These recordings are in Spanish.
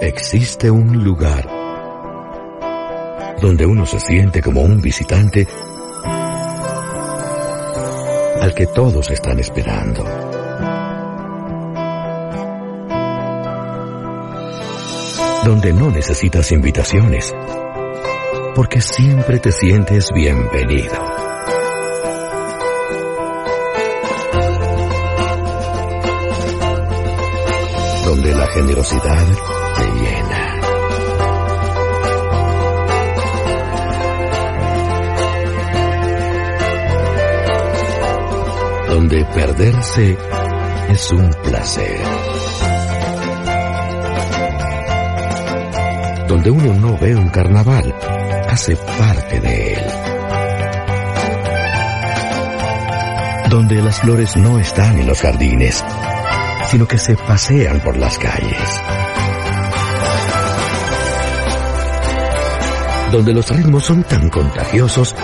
Existe un lugar donde uno se siente como un visitante al que todos están esperando. Donde no necesitas invitaciones, porque siempre te sientes bienvenido. Donde la generosidad Donde perderse es un placer. Donde uno no ve un carnaval, hace parte de él. Donde las flores no están en los jardines, sino que se pasean por las calles. Donde los ritmos son tan contagiosos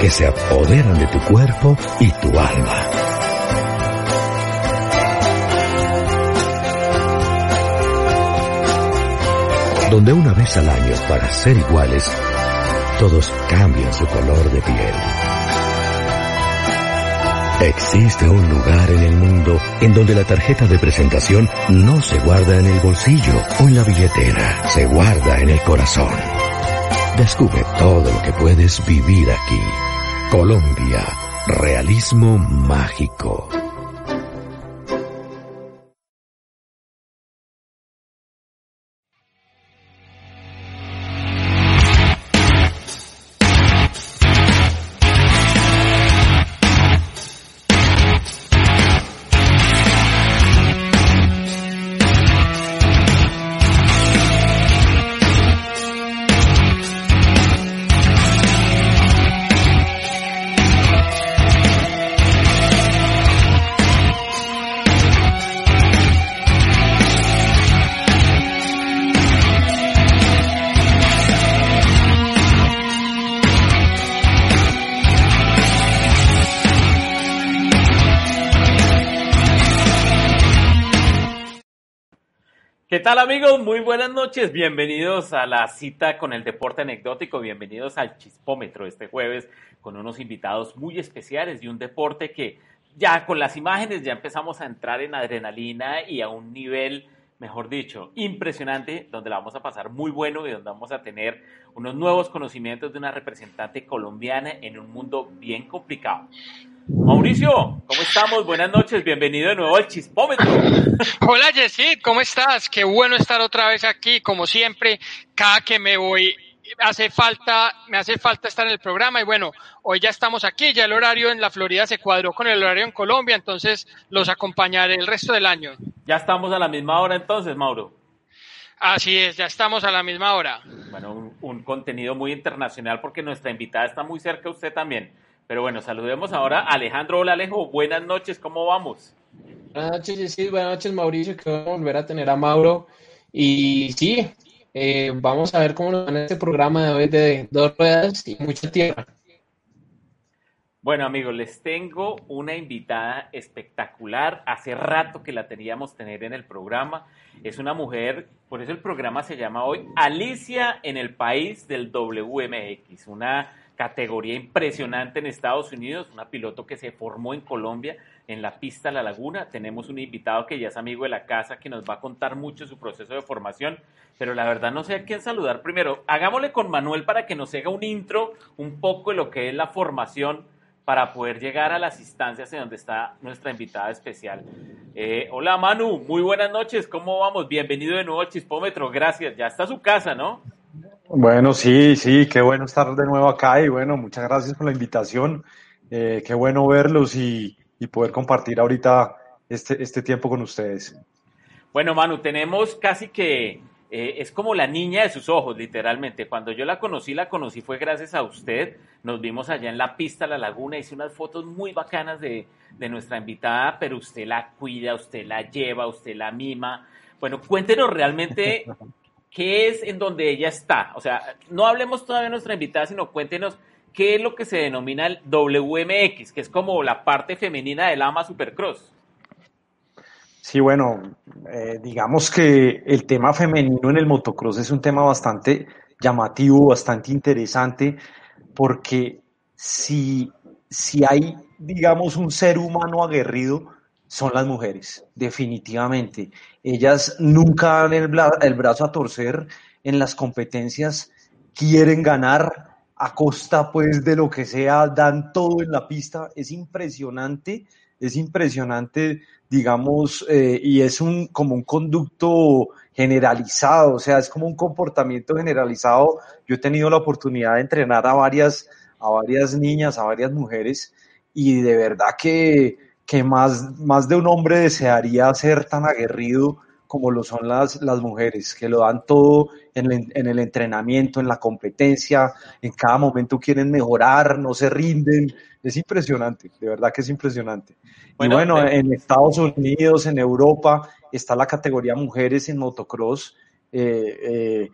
que se apoderan de tu cuerpo y tu alma. Donde una vez al año, para ser iguales, todos cambian su color de piel. Existe un lugar en el mundo en donde la tarjeta de presentación no se guarda en el bolsillo o en la billetera, se guarda en el corazón. Descubre todo lo que puedes vivir aquí. Colombia, realismo mágico. Tal amigos? Muy buenas noches. Bienvenidos a la cita con el deporte anecdótico. Bienvenidos al Chispómetro este jueves con unos invitados muy especiales y un deporte que ya con las imágenes ya empezamos a entrar en adrenalina y a un nivel, mejor dicho, impresionante, donde la vamos a pasar muy bueno y donde vamos a tener unos nuevos conocimientos de una representante colombiana en un mundo bien complicado. Mauricio, ¿cómo estamos? Buenas noches, bienvenido de nuevo al Chispómetro. Hola Yesid, ¿cómo estás? Qué bueno estar otra vez aquí, como siempre, cada que me voy hace falta, me hace falta estar en el programa y bueno, hoy ya estamos aquí, ya el horario en la Florida se cuadró con el horario en Colombia, entonces los acompañaré el resto del año. Ya estamos a la misma hora entonces, Mauro. Así es, ya estamos a la misma hora. Bueno, un, un contenido muy internacional porque nuestra invitada está muy cerca usted también. Pero bueno, saludemos ahora a Alejandro. Hola Alejo, buenas noches, ¿cómo vamos? Buenas noches, sí, buenas noches Mauricio, que vamos a volver a tener a Mauro. Y sí, eh, vamos a ver cómo nos va en este programa de hoy de dos ruedas y mucha tierra. Bueno amigos, les tengo una invitada espectacular. Hace rato que la teníamos tener en el programa. Es una mujer, por eso el programa se llama hoy Alicia en el país del WMX, una categoría impresionante en Estados Unidos, una piloto que se formó en Colombia en la pista La Laguna. Tenemos un invitado que ya es amigo de la casa que nos va a contar mucho su proceso de formación, pero la verdad no sé a quién saludar primero. Hagámosle con Manuel para que nos haga un intro un poco de lo que es la formación para poder llegar a las instancias en donde está nuestra invitada especial. Eh, hola Manu, muy buenas noches, ¿cómo vamos? Bienvenido de nuevo al Chispómetro, gracias. Ya está su casa, ¿no? Bueno, sí, sí, qué bueno estar de nuevo acá y bueno, muchas gracias por la invitación. Eh, qué bueno verlos y, y, poder compartir ahorita este, este tiempo con ustedes. Bueno, Manu, tenemos casi que eh, es como la niña de sus ojos, literalmente. Cuando yo la conocí, la conocí fue gracias a usted. Nos vimos allá en la pista, la laguna, hice unas fotos muy bacanas de, de nuestra invitada, pero usted la cuida, usted la lleva, usted la mima. Bueno, cuéntenos realmente qué es en donde ella está. O sea, no hablemos todavía de nuestra invitada, sino cuéntenos qué es lo que se denomina el WMX, que es como la parte femenina del AMA Supercross. Sí, bueno, eh, digamos que el tema femenino en el motocross es un tema bastante llamativo, bastante interesante, porque si, si hay, digamos, un ser humano aguerrido, son las mujeres, definitivamente. Ellas nunca dan el, el brazo a torcer en las competencias, quieren ganar a costa pues de lo que sea, dan todo en la pista. Es impresionante, es impresionante, digamos, eh, y es un como un conducto generalizado, o sea, es como un comportamiento generalizado. Yo he tenido la oportunidad de entrenar a varias, a varias niñas, a varias mujeres, y de verdad que que más, más de un hombre desearía ser tan aguerrido como lo son las, las mujeres, que lo dan todo en el, en el entrenamiento, en la competencia, en cada momento quieren mejorar, no se rinden. Es impresionante, de verdad que es impresionante. y bueno, en Estados Unidos, en Europa, está la categoría mujeres en motocross eh, eh,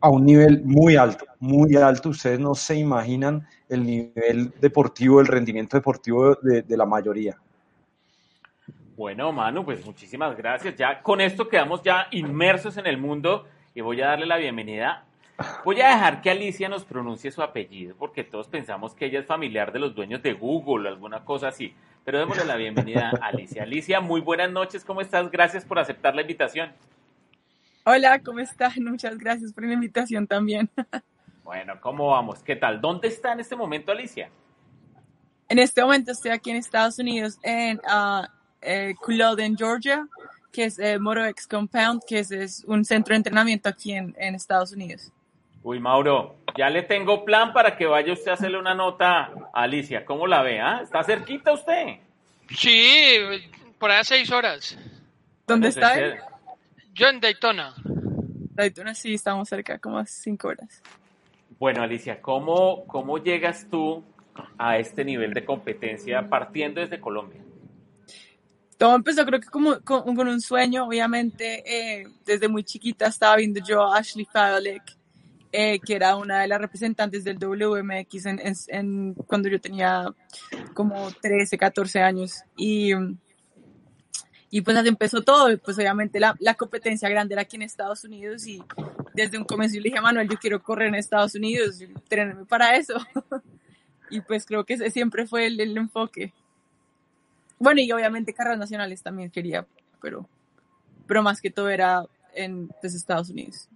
a un nivel muy alto, muy alto. Ustedes no se imaginan el nivel deportivo, el rendimiento deportivo de, de la mayoría. Bueno, Manu, pues muchísimas gracias. Ya con esto quedamos ya inmersos en el mundo y voy a darle la bienvenida. Voy a dejar que Alicia nos pronuncie su apellido porque todos pensamos que ella es familiar de los dueños de Google o alguna cosa así. Pero démosle la bienvenida a Alicia. Alicia, muy buenas noches, ¿cómo estás? Gracias por aceptar la invitación. Hola, ¿cómo estás? Muchas gracias por la invitación también. Bueno, ¿cómo vamos? ¿Qué tal? ¿Dónde está en este momento Alicia? En este momento estoy aquí en Estados Unidos, en uh, eh, Culloden, Georgia, que es eh, X Compound, que es, un centro de entrenamiento aquí en, en, Estados Unidos. Uy, Mauro, ya le tengo plan para que vaya usted a hacerle una nota a Alicia. ¿Cómo la ve? Ah? ¿Está cerquita usted? Sí, por ahí seis horas. ¿Dónde está él? Yo en Daytona. Daytona sí, estamos cerca, como a cinco horas. Bueno, Alicia, ¿cómo, ¿cómo llegas tú a este nivel de competencia partiendo desde Colombia? Todo empezó creo que como con, un sueño, obviamente, eh, desde muy chiquita estaba viendo yo a Ashley Fadolek, eh, que era una de las representantes del WMX cuando yo tenía como 13, 14 años. Y, y pues así empezó todo, pues obviamente la, la, competencia grande era aquí en Estados Unidos y desde un comienzo yo le dije a Manuel, yo quiero correr en Estados Unidos, tenerme para eso. y pues creo que ese siempre fue el, el enfoque. Bueno, y obviamente carreras nacionales también quería, pero, pero más que todo era en pues, Estados Unidos.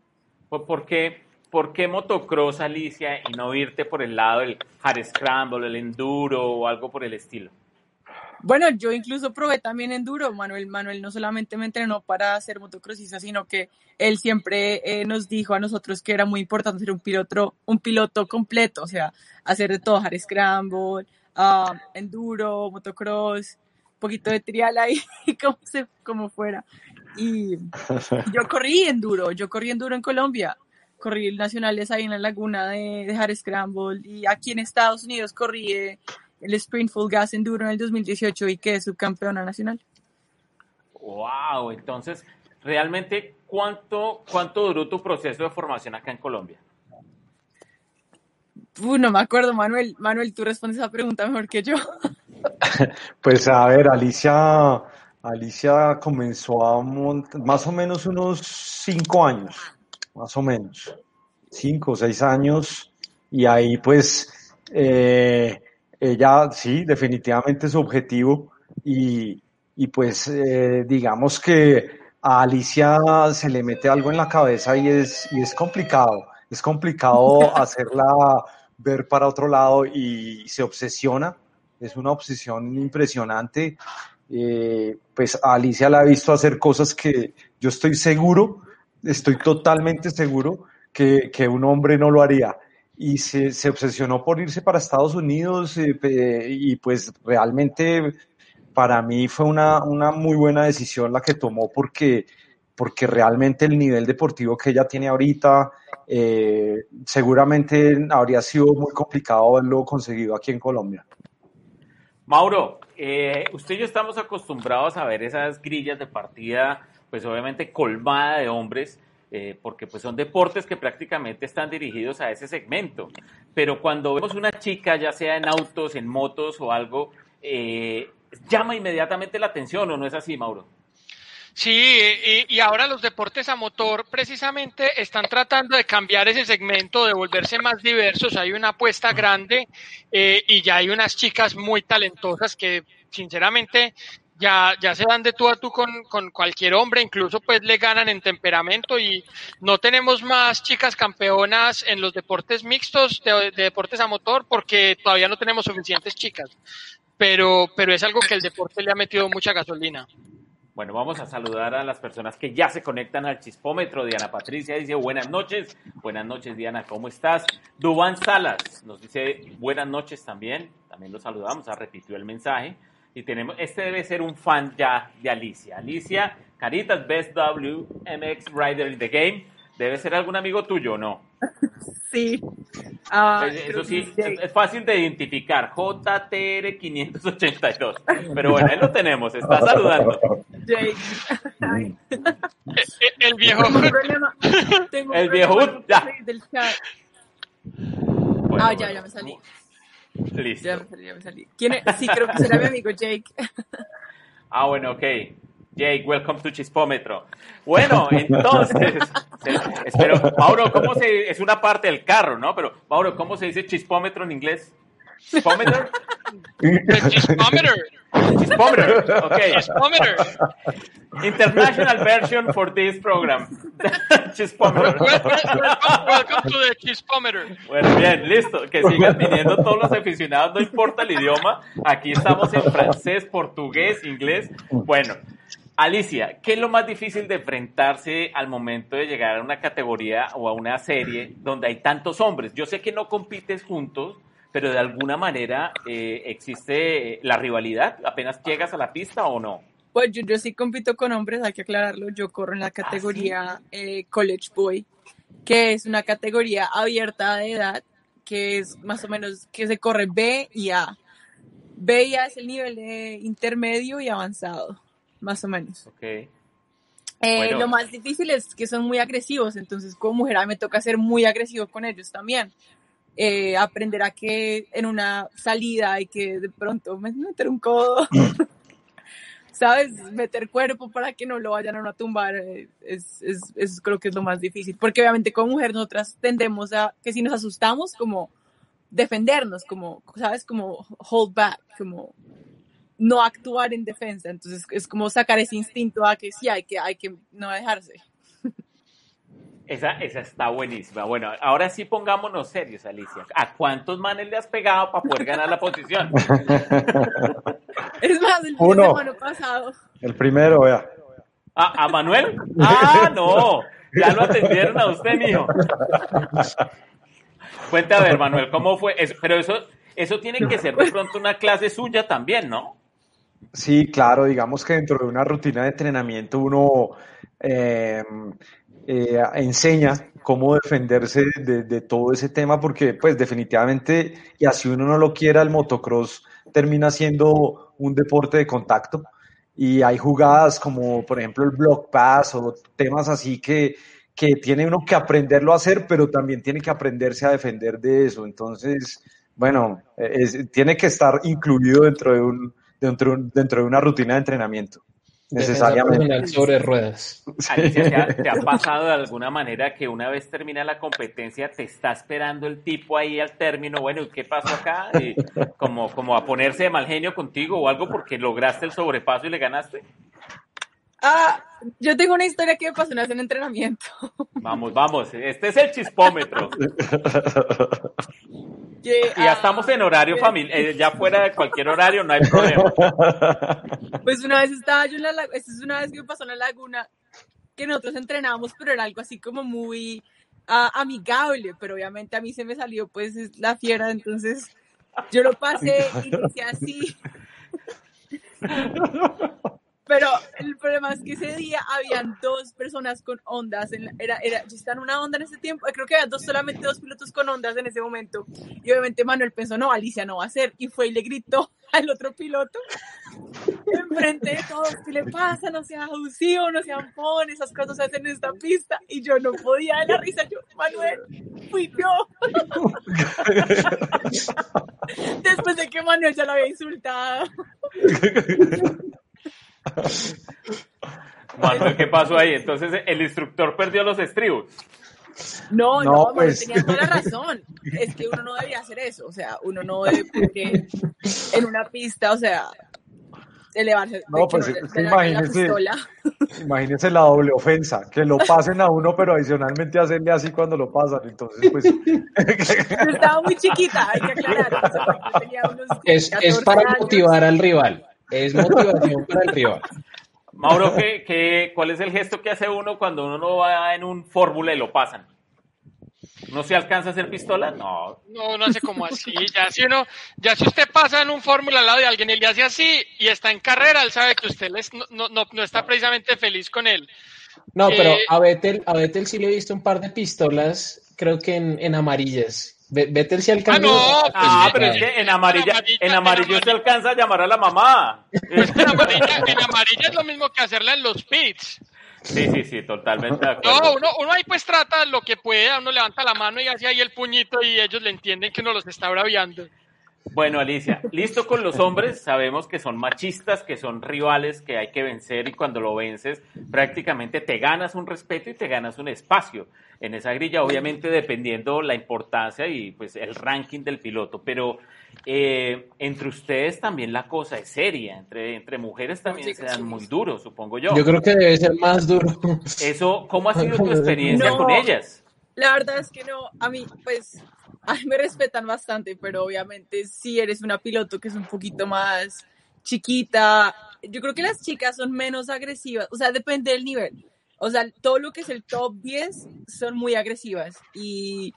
¿Por qué, ¿Por qué motocross, Alicia, y no irte por el lado del hard scramble, el enduro o algo por el estilo? Bueno, yo incluso probé también enduro. Manuel, Manuel no solamente me entrenó para ser motocrossista, sino que él siempre eh, nos dijo a nosotros que era muy importante ser un piloto, un piloto completo, o sea, hacer de todo, hard scramble, uh, enduro, motocross, poquito de trial ahí, como, se, como fuera. Y yo corrí enduro, yo corrí enduro en Colombia, corrí nacionales ahí en la laguna de, de Hard Scramble y aquí en Estados Unidos corrí eh, el Sprint Full Gas Enduro en el 2018 y quedé subcampeona nacional. Wow, entonces, realmente, ¿cuánto, ¿cuánto duró tu proceso de formación acá en Colombia? Uh, no me acuerdo, Manuel. Manuel, tú respondes esa pregunta mejor que yo. Pues a ver, Alicia, Alicia comenzó a más o menos unos cinco años, más o menos, cinco o seis años, y ahí pues eh, ella sí, definitivamente su objetivo, y, y pues eh, digamos que a Alicia se le mete algo en la cabeza y es, y es complicado, es complicado hacerla ver para otro lado y se obsesiona es una obsesión impresionante. Eh, pues Alicia la ha visto hacer cosas que yo estoy seguro, estoy totalmente seguro que, que un hombre no lo haría y se, se, obsesionó por irse para Estados Unidos eh, y pues realmente para mí fue una, una, muy buena decisión la que tomó porque, porque realmente el nivel deportivo que ella tiene ahorita eh, seguramente habría sido muy complicado haberlo conseguido aquí en Colombia. Mauro, eh, usted y yo estamos acostumbrados a ver esas grillas de partida, pues obviamente colmada de hombres, eh, porque pues son deportes que prácticamente están dirigidos a ese segmento. Pero cuando vemos una chica, ya sea en autos, en motos o algo, eh, llama inmediatamente la atención, ¿o no es así, Mauro? Sí, y, ahora los deportes a motor precisamente están tratando de cambiar ese segmento, de volverse más diversos. Hay una apuesta grande eh, y ya hay unas chicas muy talentosas que sinceramente ya, ya se dan de tú a tú con, con, cualquier hombre, incluso pues le ganan en temperamento y no tenemos más chicas campeonas en los deportes mixtos de, de deportes a motor porque todavía no tenemos suficientes chicas. Pero, pero es algo que el deporte le ha metido mucha gasolina. Bueno, vamos a saludar a las personas que ya se conectan al chispómetro. Diana Patricia dice buenas noches. Buenas noches, Diana, ¿cómo estás? Dubán Salas nos dice buenas noches también. También lo saludamos, repitió el mensaje. Y tenemos, este debe ser un fan ya de Alicia. Alicia, Caritas, Best WMX Rider in the Game. Debe ser algún amigo tuyo, ¿no? Sí. Uh, Eso sí, es fácil de identificar. JTR582. Pero bueno, ahí lo tenemos. Está saludando. Jake. el viejo. Tengo el viejo. Ya. Del chat. Bueno, ah, ya, ya me salí. Listo. Ya me salí, ya me salí. ¿Quién es? Sí, creo que será mi amigo Jake. ah, bueno, ok. Jake, welcome to Chispómetro. Bueno, entonces, espero, Mauro, ¿cómo se, es una parte del carro, ¿no? Pero, Mauro, ¿cómo se dice chispómetro en inglés? ¿Chispómetro? Chispómetro. Chispómetro, ok. Chispómetro. International version for this program. chispómetro. Welcome, welcome to the chispómetro. Bueno, bien, listo. Que sigan viniendo todos los aficionados, no importa el idioma. Aquí estamos en francés, portugués, inglés. Bueno, Alicia, ¿qué es lo más difícil de enfrentarse al momento de llegar a una categoría o a una serie donde hay tantos hombres? Yo sé que no compites juntos, pero de alguna manera eh, existe la rivalidad apenas llegas a la pista o no. Pues yo, yo sí compito con hombres, hay que aclararlo. Yo corro en la categoría eh, College Boy, que es una categoría abierta de edad, que es más o menos que se corre B y A. B y A es el nivel de intermedio y avanzado más o menos. Okay. Eh, Lo más difícil es que son muy agresivos, entonces como mujer a mí me toca ser muy agresivo con ellos también. Eh, aprender a que en una salida hay que de pronto meter un codo, ¿sabes? Meter cuerpo para que no lo vayan a tumbar, eh, es, es, es, creo que es lo más difícil, porque obviamente como mujer nosotras tendemos a que si nos asustamos, como defendernos, como, ¿sabes? Como hold back, como no actuar en defensa. Entonces es como sacar ese instinto a que sí, hay que, hay que no dejarse. Esa, esa está buenísima. Bueno, ahora sí pongámonos serios, Alicia. ¿A cuántos manes le has pegado para poder ganar la posición? es más, el Uno. pasado. El primero, vea. ¿A, ¿A Manuel? Ah, no. Ya lo atendieron a usted, mijo. A ver, Manuel, ¿cómo fue? Eso, pero eso, eso tiene que ser de pronto una clase suya también, ¿no? Sí, claro, digamos que dentro de una rutina de entrenamiento uno eh, eh, enseña cómo defenderse de, todo ese tema, porque pues definitivamente, y así uno no lo quiera, el motocross termina siendo un deporte de contacto y hay jugadas como por ejemplo el block pass o temas así que, que tiene uno que aprenderlo a hacer, pero también tiene que aprenderse a defender de eso. Entonces, bueno, tiene que estar incluido dentro de un dentro, dentro de una rutina de entrenamiento. Necesariamente. Sobre ruedas. Alicia, ¿te ha, pasado de alguna manera que una vez termina la competencia te está esperando el tipo ahí al término? Bueno, ¿qué pasó acá? Y como, como a ponerse de mal genio contigo o algo porque lograste el sobrepaso y le ganaste. Ah, yo tengo una historia que me pasó una vez en entrenamiento. Vamos, vamos, este es el chispómetro. y ya estamos en horario familiar, eh, ya fuera de cualquier horario, no hay problema. Pues una vez estaba yo en la laguna, esta es una vez que me pasó en la laguna, que nosotros entrenábamos, pero era algo así como muy amigable, pero obviamente a mí se me salió pues la fiera, entonces yo lo pasé y hice así. Pero el problema es que ese día habían dos personas con ondas. En era, era, yo estaba en una onda en ese tiempo. Creo que había dos, solamente dos pilotos con ondas en ese momento. Y obviamente Manuel pensó, no, Alicia no va a ser. Y fue y le gritó al otro piloto enfrente de todos, ¿qué le pasa? No sea abusivo, no sean ampón, esas cosas se hacen en esta pista. Y yo no podía de la risa. Yo, Manuel, fui yo. Después de que Manuel ya lo había insultado. Manuel, ¿qué pasó ahí? Entonces el instructor perdió los estribos. No, no, no pues... tenía toda la razón. Es que uno no debía hacer eso. O sea, uno no debe, porque en una pista, o sea, elevarse. No, pues es que imagínese, imagínese la doble ofensa, que lo pasen a uno, pero adicionalmente hacerle así cuando lo pasan. Entonces, pues. Yo estaba muy chiquita, hay que aclarar. es, es para motivar al rival. Es motivación para el rival. Mauro, ¿qué, qué, cuál es el gesto que hace uno cuando uno no va en un fórmula y lo pasan? ¿No se alcanza a hacer pistola? No. No, no hace como así. Ya si uno, ya si usted pasa en un fórmula al lado de alguien y le hace así y está en carrera, él sabe que usted les, no, no, no, está precisamente feliz con él. No, pero eh, a Vettel, a Vettel sí le he visto un par de pistolas, creo que en, en amarillas. Vettel si alcanza. Ah, no, ah, pero es que en amarilla, en amarillo se alcanza a llamar a la mamá. Pues en, amarilla, en amarilla es lo mismo que hacerla en los pits. Sí, sí, sí, totalmente de acuerdo. No, uno, uno ahí pues trata lo que puede, uno levanta la mano y hace ahí el puñito y ellos le entienden que uno los está braviando. Bueno, Alicia, listo con los hombres, sabemos que son machistas, que son rivales, que hay que vencer y cuando lo vences prácticamente te ganas un respeto y te ganas un espacio en esa grilla, obviamente dependiendo la importancia y pues el ranking del piloto, pero eh, entre ustedes también la cosa es seria, entre, entre mujeres también se dan muy duro, supongo yo. Yo creo que debe ser más duro. Eso, ¿cómo ha sido tu experiencia con ellas? La verdad es que no, a mí pues a mí me respetan bastante, pero obviamente si eres una piloto que es un poquito más chiquita, yo creo que las chicas son menos agresivas, o sea, depende del nivel. O sea, todo lo que es el top 10 son muy agresivas y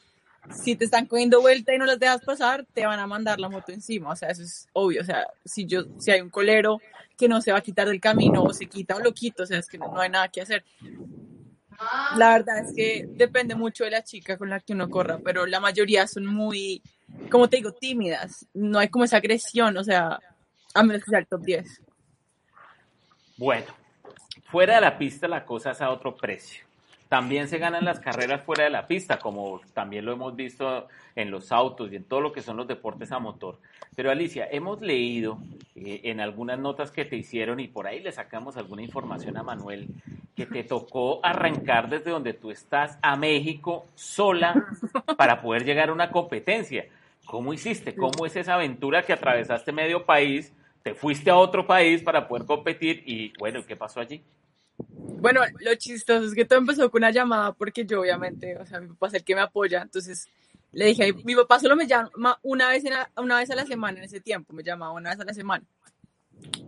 si te están cogiendo vuelta y no las dejas pasar, te van a mandar la moto encima. O sea, eso es obvio. O sea, si yo, si hay un colero que no se va a quitar del camino o se quita o lo quito, o sea, es que no, no hay nada que hacer. La verdad es que depende mucho de la chica con la que uno corra, pero la mayoría son muy, como te digo, tímidas. No hay como esa agresión, o sea, a menos que sea el top 10. Bueno, fuera de la pista la cosa es a otro precio. También se ganan las carreras fuera de la pista, como también lo hemos visto en los autos y en todo lo que son los deportes a motor. Pero Alicia, hemos leído eh, en algunas notas que te hicieron y por ahí le sacamos alguna información a Manuel, que te tocó arrancar desde donde tú estás a México sola para poder llegar a una competencia. ¿Cómo hiciste? ¿Cómo es esa aventura que atravesaste medio país? Te fuiste a otro país para poder competir y bueno, ¿qué pasó allí? Bueno, lo chistoso es que todo empezó con una llamada porque yo obviamente, o sea, mi papá es el que me apoya, entonces le dije, mi papá solo me llama una vez, una vez a la semana en ese tiempo, me llamaba una vez a la semana.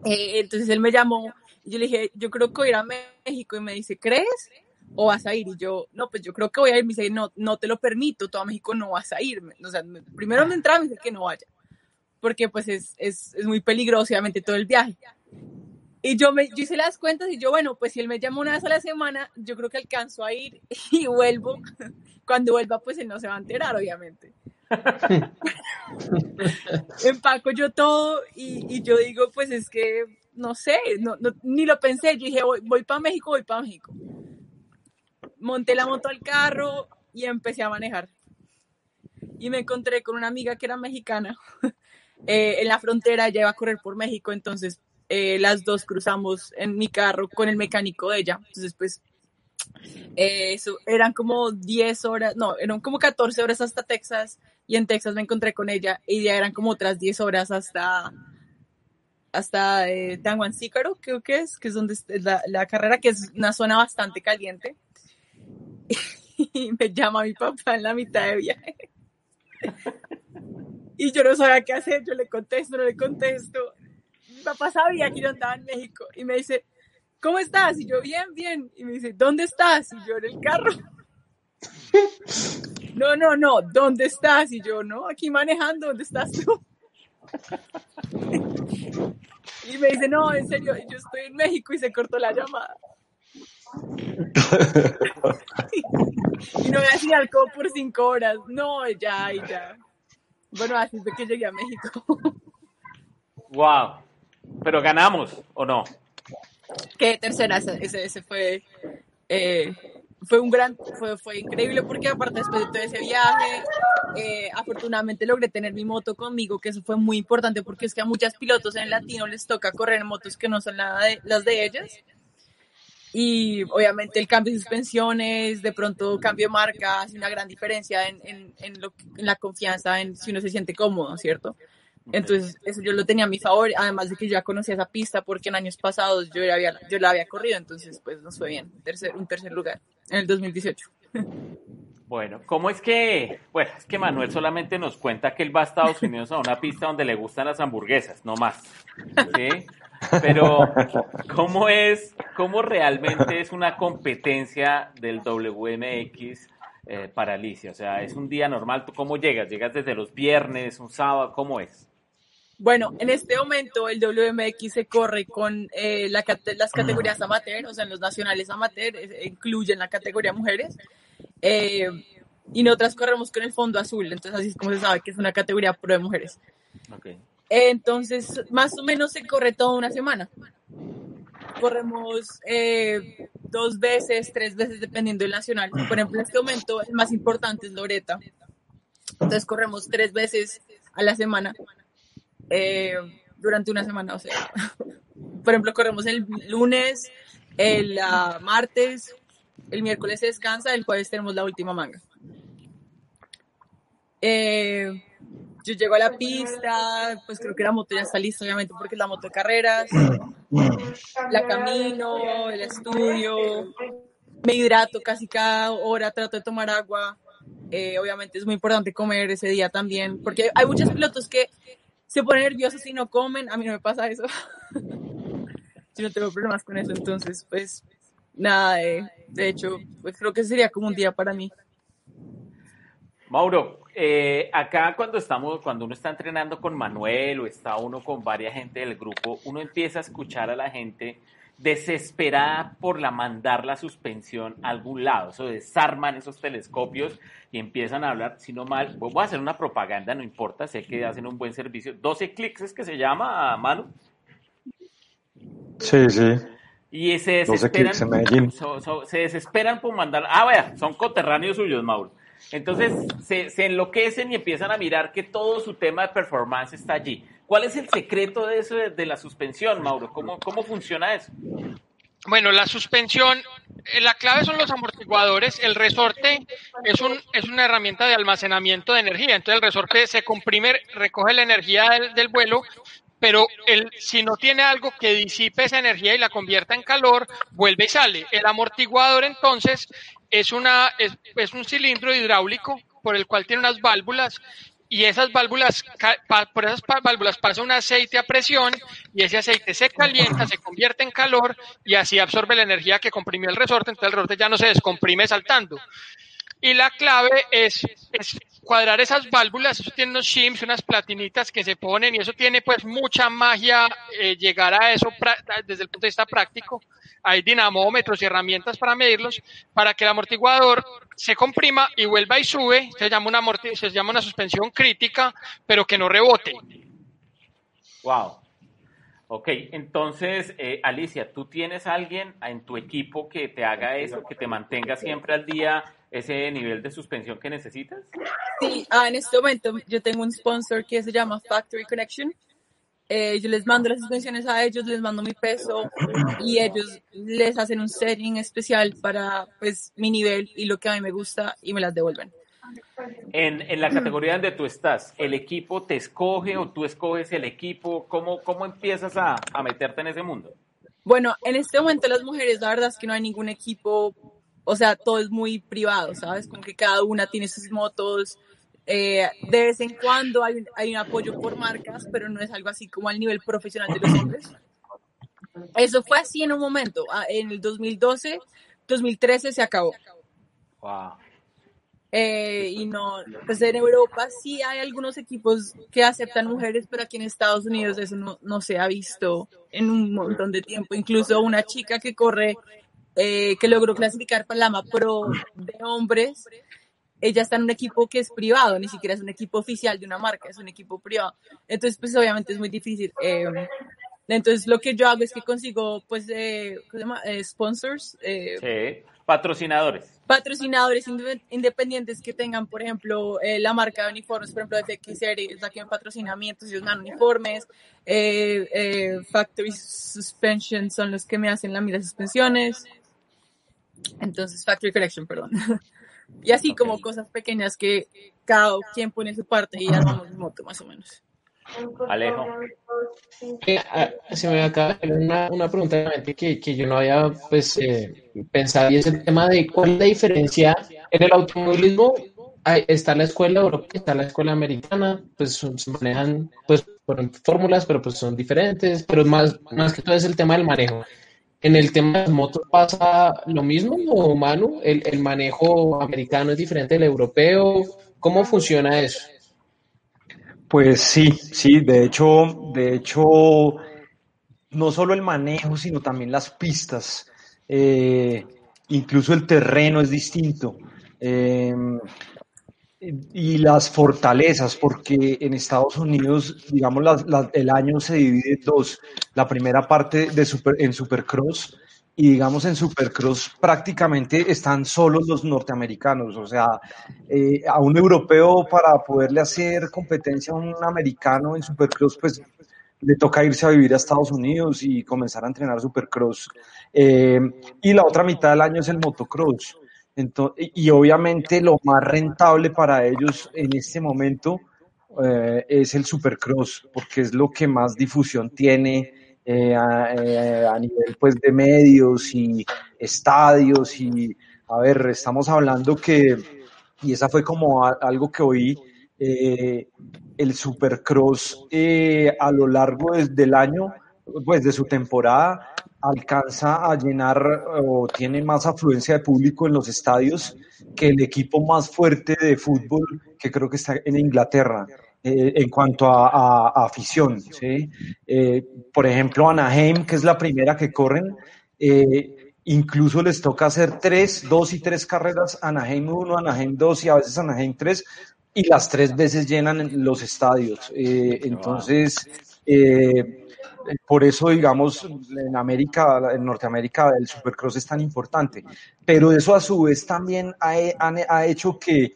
Eh, entonces él me llamó y yo le dije, yo creo que voy a ir a México y me dice, ¿crees? ¿O vas a ir? Y yo, no, pues yo creo que voy a ir. Me dice, no, no te lo permito, todo a México no vas a ir. O sea, primero me entraba y me dice que no vaya, porque pues es, es, es muy peligroso, obviamente, todo el viaje. Y yo, me, yo hice las cuentas y yo, bueno, pues si él me llama una vez a la semana, yo creo que alcanzo a ir y vuelvo. Cuando vuelva, pues él no se va a enterar, obviamente. Empaco yo todo y, y, yo digo, pues es que, no sé, no, ni lo pensé. Yo dije, voy, voy para México, voy para México. Monté la moto al carro y empecé a manejar. Y me encontré con una amiga que era mexicana. Eh, en la frontera, ella iba a correr por México, entonces eh, las dos cruzamos en mi carro con el mecánico de ella. Entonces, pues, eh, eso, eran como 10 horas, no, eran como 14 horas hasta Texas y en Texas me encontré con ella y ya eran como otras 10 horas hasta hasta eh, creo que es, que es donde la, la carrera, que es una zona bastante caliente. Y me llama mi papá en la mitad de viaje. Y yo no sabía qué hacer, yo le contesto, no le contesto papá sabía que yo andaba en México y me dice, ¿cómo estás? Y yo, bien, bien. Y me dice, ¿dónde estás? Y yo, en el carro. No, no, no, ¿dónde estás? Y yo, no, aquí manejando, ¿dónde estás tú? Y me dice, no, en serio, yo estoy en México y se cortó la llamada. y no me hacía alcohol por cinco horas. No, ya, y ya. Bueno, así fue que llegué a México. Wow. Pero ganamos, ¿o no? ¿Qué tercera? Ese, ese fue, eh, fue un gran, fue, fue increíble porque aparte después de todo ese viaje, eh, afortunadamente logré tener mi moto conmigo, que eso fue muy importante porque es que a muchos pilotos en latino les toca correr motos que no son nada de, las de ellas. Y obviamente el cambio de suspensiones, de pronto cambio de marca, hace una gran diferencia en, en, en, lo, en la confianza, en si uno se siente cómodo, ¿cierto? Entonces, eso yo lo tenía a mi favor, además de que yo ya conocía esa pista porque en años pasados yo, había, yo la había corrido, entonces pues nos fue bien, tercer, un tercer lugar en el 2018. Bueno, ¿cómo es que, bueno, es que Manuel solamente nos cuenta que él va a Estados Unidos a una pista donde le gustan las hamburguesas, no más, ¿sí? Pero, ¿cómo es, cómo realmente es una competencia del WMX eh, para Alicia? O sea, ¿es un día normal? ¿Tú cómo llegas? ¿Llegas desde los viernes, un sábado? ¿Cómo es? Bueno, en este momento el WMX se corre con eh, la, las categorías amateur, o sea, en los nacionales amateur eh, incluyen la categoría mujeres. Eh, y nosotras corremos con el fondo azul, entonces así es como se sabe que es una categoría pro de mujeres. Okay. entonces, más o menos se corre toda una semana. Corremos dos veces, tres veces, dependiendo del nacional. Por ejemplo, en este momento el más importante es Loreta. Entonces corremos tres veces a la semana eh, durante una semana. O sea, por ejemplo, corremos el lunes, el uh, martes, el miércoles se descansa, el jueves tenemos la última manga. Eh, yo llego a la pista, pues creo que la moto ya está lista, obviamente, porque es la moto de carreras. La camino, el estudio, me hidrato casi cada hora, trato de tomar agua. Eh, obviamente es muy importante comer ese día también, porque hay muchos pilotos que se ponen nerviosos si no comen. A mí no me pasa eso. Yo no tengo problemas con eso. Entonces, pues, nada, de, de hecho, pues creo que sería como un día para mí. Mauro, eh, acá cuando estamos, cuando uno está entrenando con Manuel o está uno con varias gente del grupo, uno empieza a escuchar a la gente desesperada por la mandar la suspensión a algún lado. Eso desarman esos telescopios y empiezan a hablar, si no mal, voy a hacer una propaganda, no importa, sé que hacen un buen servicio. 12 clics es que se llama, Manu. Sí, sí. Y se desesperan, se desesperan por mandar, ah, vaya, son coterráneos suyos, Mauro. Entonces se, se enloquecen y empiezan a mirar que todo su tema de performance está allí. ¿Cuál es el secreto de eso de, la suspensión, Mauro? ¿Cómo, ¿Cómo funciona eso? Bueno, la suspensión, eh, la clave son los amortiguadores. El resorte es, un, es una herramienta de almacenamiento de energía. Entonces el resorte se comprime, recoge la energía del, vuelo, pero el, si no tiene algo que disipe esa energía y la convierta en calor, vuelve y sale. El amortiguador entonces es, una, es, es un cilindro hidráulico por el cual tiene unas válvulas y esas válvulas, por esas válvulas pasa un aceite a presión y ese aceite se calienta, se convierte en calor y así absorbe la energía que comprimió el resorte, entonces el resorte ya no se descomprime saltando. Y la clave es, es cuadrar esas válvulas, eso tiene unos shims, unas platinitas que se ponen y eso tiene pues mucha magia eh, llegar a eso desde el punto de vista práctico. Hay dinamómetros y herramientas para medirlos para que el amortiguador se comprima y vuelva y sube. Se llama una, se llama una suspensión crítica, pero que no rebote. Wow. Ok, entonces, eh, Alicia, ¿tú tienes alguien en tu equipo que te haga eso, que te mantenga siempre al día ese nivel de suspensión que necesitas? Sí, ah, en este momento yo tengo un sponsor que se llama Factory Connection. Eh, yo les mando las suspensiones a ellos, les mando mi peso y ellos les hacen un setting especial para pues mi nivel y lo que a mí me gusta y me las devuelven. En, en la categoría donde tú estás, ¿el equipo te escoge o tú escoges el equipo? ¿Cómo, cómo empiezas a, a meterte en ese mundo? Bueno, en este momento las mujeres, la verdad es que no hay ningún equipo o sea, todo es muy privado, ¿sabes? Como que cada una tiene sus motos. Eh, de vez en cuando hay un, hay un apoyo por marcas, pero no es algo así como al nivel profesional de los hombres. Eso fue así en un momento. Ah, en el 2012, 2013 se acabó. Wow. Eh, y no, pues en Europa sí hay algunos equipos que aceptan mujeres, pero aquí en Estados Unidos eso no, no se ha visto en un montón de tiempo. Incluso una chica que corre, eh, que logró clasificar para la Pro de hombres, ella está en un equipo que es privado, ni siquiera es un equipo oficial de una marca, es un equipo privado. Entonces, pues obviamente es muy difícil. Eh, entonces, lo que yo hago es que consigo, pues, eh, ¿cómo se llama? Eh, sponsors. Eh, sí, patrocinadores. Patrocinadores independientes que tengan, por ejemplo, eh, la marca de uniformes, por ejemplo, de FX es la que me patrocina a mí, entonces ellos dan uniformes. Factory Suspension son los que me hacen la mira suspensiones. Entonces, Factory Collection, perdón. y así como cosas pequeñas que cada quien pone su parte y armamos moto, más o menos. Alejo. Ah, se me acaba una, una pregunta que, que yo no había pues, eh, pensado y es el tema de cuál es la diferencia en el automovilismo. Está la escuela europea, está la escuela americana, pues se manejan pues fórmulas, pero pues son diferentes, pero más, más que todo es el tema del manejo. ¿En el tema de las motos pasa lo mismo, o Manu? ¿El, ¿El manejo americano es diferente del europeo? ¿Cómo funciona eso? Pues sí, sí, de hecho, de hecho, no solo el manejo, sino también las pistas, eh, incluso el terreno es distinto. Eh, y las fortalezas, porque en Estados Unidos, digamos, el año se divide en dos. La primera parte de en Supercross y digamos en Supercross prácticamente están solos los norteamericanos, o sea, eh, a un europeo para poderle hacer competencia a un americano en Supercross, pues le toca irse a vivir a Estados Unidos y comenzar a entrenar Supercross. Eh, y la otra mitad del año es el motocross. Entonces, y obviamente lo más rentable para ellos en este momento eh, es el Supercross, porque es lo que más difusión tiene eh, eh, a, nivel pues de medios y estadios y a ver, estamos hablando que, y esa fue como algo que oí, eh, el Supercross a lo largo del año, pues de su temporada, alcanza a llenar o tiene más afluencia de público en los estadios que el equipo más fuerte de fútbol que creo que está en Inglaterra. Eh, en cuanto a, afición. Eh, por ejemplo, Anaheim, que es la primera que corren, eh, incluso les toca hacer tres, dos y tres carreras, Anaheim 1, Anaheim 2 y a veces Anaheim 3, y las tres veces llenan los estadios. entonces, por eso, digamos, en América, en Norteamérica, el Supercross es tan importante. Pero eso a su vez también ha hecho que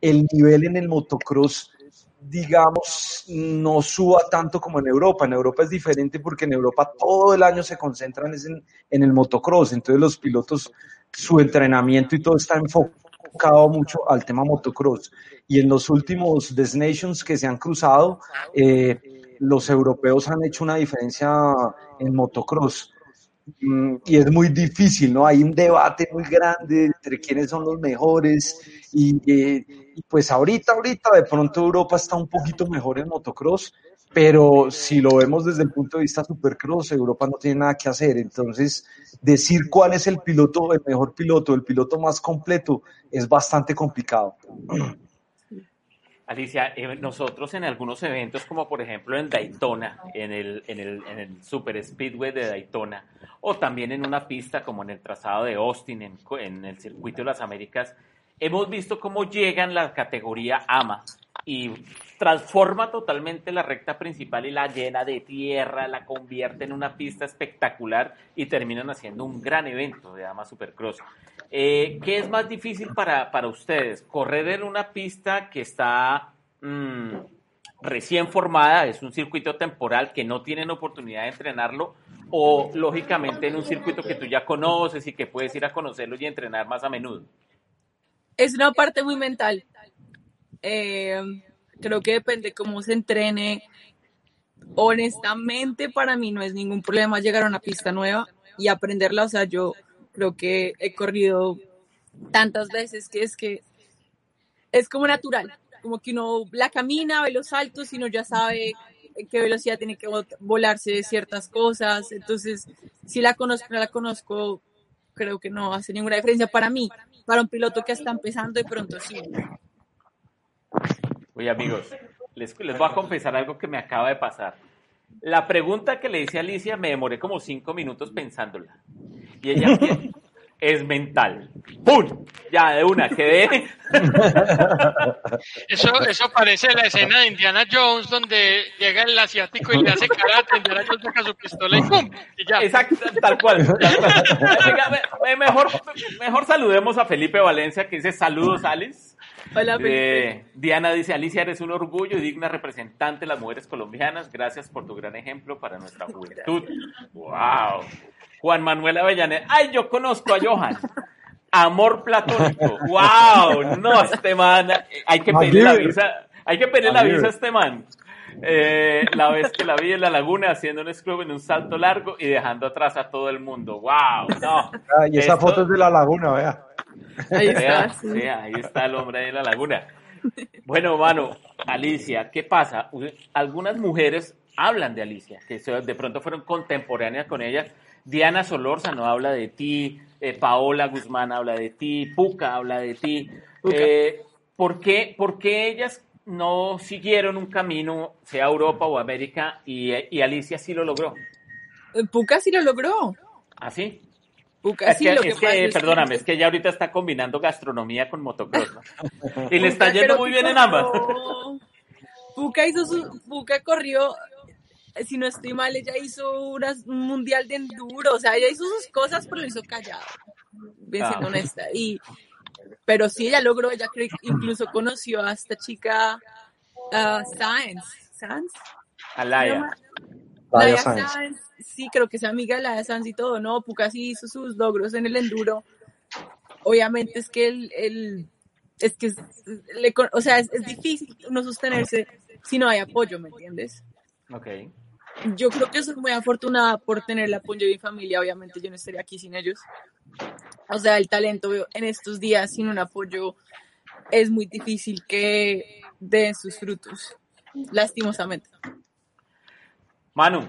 el nivel en el motocross digamos, no suba tanto como en Europa. En Europa es diferente porque en Europa todo el año se concentran en, en el motocross, entonces los pilotos, su entrenamiento y todo está enfocado mucho al tema motocross. Y en los últimos destinations que se han cruzado, eh, los europeos han hecho una diferencia en motocross. Mm, y es muy difícil, ¿no? Hay un debate muy grande entre quiénes son los mejores y, eh, pues ahorita, ahorita de pronto Europa está un poquito mejor en motocross, pero si lo vemos desde el punto de vista supercross, Europa no tiene nada que hacer. Entonces, decir cuál es el piloto, el mejor piloto, el piloto más completo, es bastante complicado. Alicia, eh, nosotros en algunos eventos, como por ejemplo en Daytona, en el, en, el, en el Super Speedway de Daytona, o también en una pista como en el trazado de Austin, en, en el Circuito de las Américas, hemos visto cómo llegan la categoría AMA y transforma totalmente la recta principal y la llena de tierra, la convierte en una pista espectacular y terminan haciendo un gran evento de AMA Supercross. Eh, ¿Qué es más difícil para, para, ustedes? ¿Correr en una pista que está mm, recién formada, es un circuito temporal que no tienen oportunidad de entrenarlo? ¿O lógicamente en un circuito que tú ya conoces y que puedes ir a conocerlo y entrenar más a menudo? Es una parte muy mental. Eh, creo que depende cómo se entrene. Honestamente, para mí no es ningún problema llegar a una pista nueva y aprenderla. O sea, yo creo que he corrido tantas veces que es que es como natural, como que uno la camina, ve los saltos y uno ya sabe en qué velocidad tiene que volarse ciertas cosas. Entonces, si la conozco, no la conozco, creo que no hace ninguna diferencia para mí, para un piloto que está empezando de pronto sí. Oye amigos, les, les voy a confesar algo que me acaba de pasar. La pregunta que le hice a Alicia me demoré como cinco minutos pensándola. Y ella es mental. ¡Pum! Ya, de una, quedé. Eso, eso parece la escena de Indiana Jones donde llega el asiático y le hace karate, Indiana Jones saca su pistola y ¡pum! Y ya. Exacto, tal cual. tal mejor, mejor saludemos a Felipe Valencia que dice saludos, Alice. Hola, Felipe. Eh, Diana dice, Alicia, eres un orgullo y digna representante de las mujeres colombianas. Gracias por tu gran ejemplo para nuestra juventud. ¡Wow! Juan Manuel Avellaneda. ¡Ay, yo conozco a Johan! Amor platónico. ¡Wow! No, este man. Hay que pedirle la visa. Hay que pedirle la visa a este man. Eh, la vez que la vi en la laguna haciendo un scrub en un salto largo y dejando atrás a todo el mundo. ¡Wow! No. Ah, y esa Esto- foto es de la laguna, vea. Ahí está, Vea, sí. vea, ahí está el hombre de la laguna. Bueno, mano, Alicia, ¿qué pasa? Algunas mujeres hablan de Alicia, que de pronto fueron contemporáneas con ella. Diana Solórzano habla de ti, eh, Paola Guzmán habla de ti, Puca habla de ti. Puca. Eh, ¿por, qué, por qué ellas no siguieron un camino, sea Europa o América, y, y Alicia sí lo logró? Eh, Puka sí lo logró. ¿Así? Puka Es sí que, lo es que, es perdóname, es que ella ahorita está combinando gastronomía con motocross, ¿no? Y le está yendo muy bien en ambas. Puka hizo su, Puka corrió, si no estoy mal, ella hizo unas- un mundial de enduro, o sea, ella hizo sus cosas, pero lo hizo callado, bien siendo Ah. honesta. Y, pero sí, ella logró, ella creo que incluso conoció a esta chica, uh, Sáenz, ¿Sáenz? Alaya. Laia Laia Sáenz. Sáenz, sí, creo que es amiga de la Sanz y todo, ¿no? Puka sí hizo sus logros en el enduro. Obviamente es que el, el- es que es- le o sea, es, es difícil no sostenerse si no hay apoyo, ¿me entiendes? Ok. Yo creo que soy muy afortunada por tener el apoyo de mi familia, obviamente yo no estaría aquí sin ellos. O sea, el talento en estos días sin un apoyo es muy difícil que den sus frutos, lastimosamente. Manu,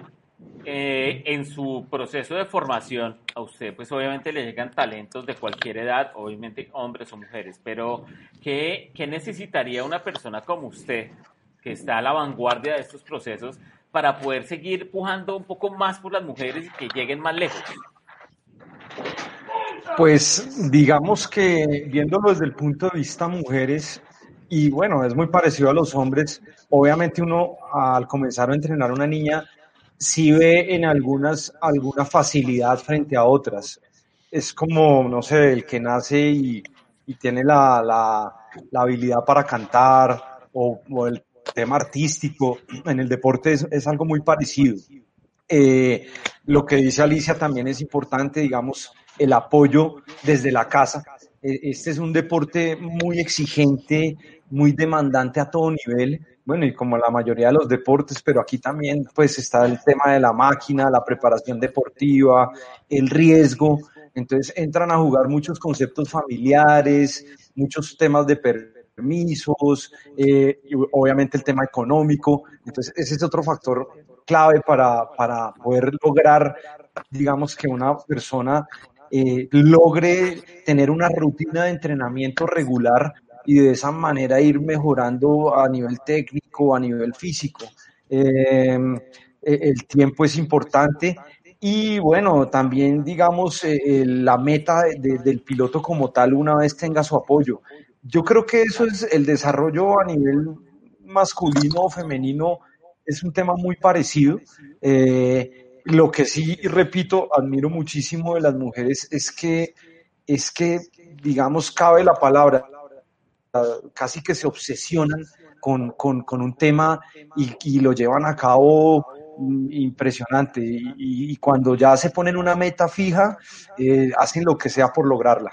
eh, en su proceso de formación, a usted pues obviamente le llegan talentos de cualquier edad, obviamente hombres o mujeres, pero ¿qué, qué necesitaría una persona como usted, que está a la vanguardia de estos procesos, para poder seguir pujando un poco más por las mujeres y que lleguen más lejos? Pues digamos que viéndolo desde el punto de vista mujeres, y bueno, es muy parecido a los hombres, obviamente uno al comenzar a entrenar a una niña sí ve en algunas alguna facilidad frente a otras. Es como, no sé, el que nace y, y tiene la, la- la habilidad para cantar o, o el tema artístico en el deporte es, es algo muy parecido. Eh, lo que dice Alicia también es importante, digamos, el apoyo desde la casa. Eh, Este es un deporte muy exigente, muy demandante a todo nivel. Bueno, y como la mayoría de los deportes, pero aquí también pues está el tema de la máquina, la preparación deportiva, el riesgo. Entonces entran a jugar muchos conceptos familiares, muchos temas de permisos, eh, y obviamente el tema económico. Entonces ese es otro factor clave para, para poder lograr, digamos, que una persona eh, logre tener una rutina de entrenamiento regular y de esa manera ir mejorando a nivel técnico, a nivel físico. Eh, el tiempo es importante y bueno, también digamos eh, eh, la meta de- de- del piloto como tal una vez tenga su apoyo. Yo creo que eso es el desarrollo a nivel masculino o femenino, es un tema muy parecido. Eh, lo que sí, repito, admiro muchísimo de las mujeres es que, es que, digamos, cabe la palabra, casi que se obsesionan con, con, un tema y, lo llevan a cabo impresionante. Y cuando ya se ponen una meta fija, eh, hacen lo que sea por lograrla.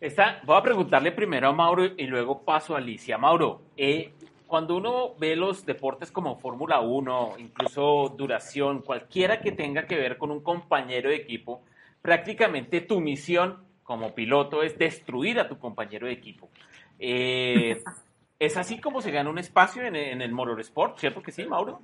Esta, voy a preguntarle primero a Mauro y luego paso a Alicia. Mauro, eh, cuando uno ve los deportes como Fórmula 1, incluso duración, cualquiera que tenga que ver con un compañero de equipo, prácticamente tu misión como piloto es destruir a tu compañero de equipo. Eh, ¿Es así como se gana un espacio en, en el motorsport? ¿Cierto que sí, Mauro?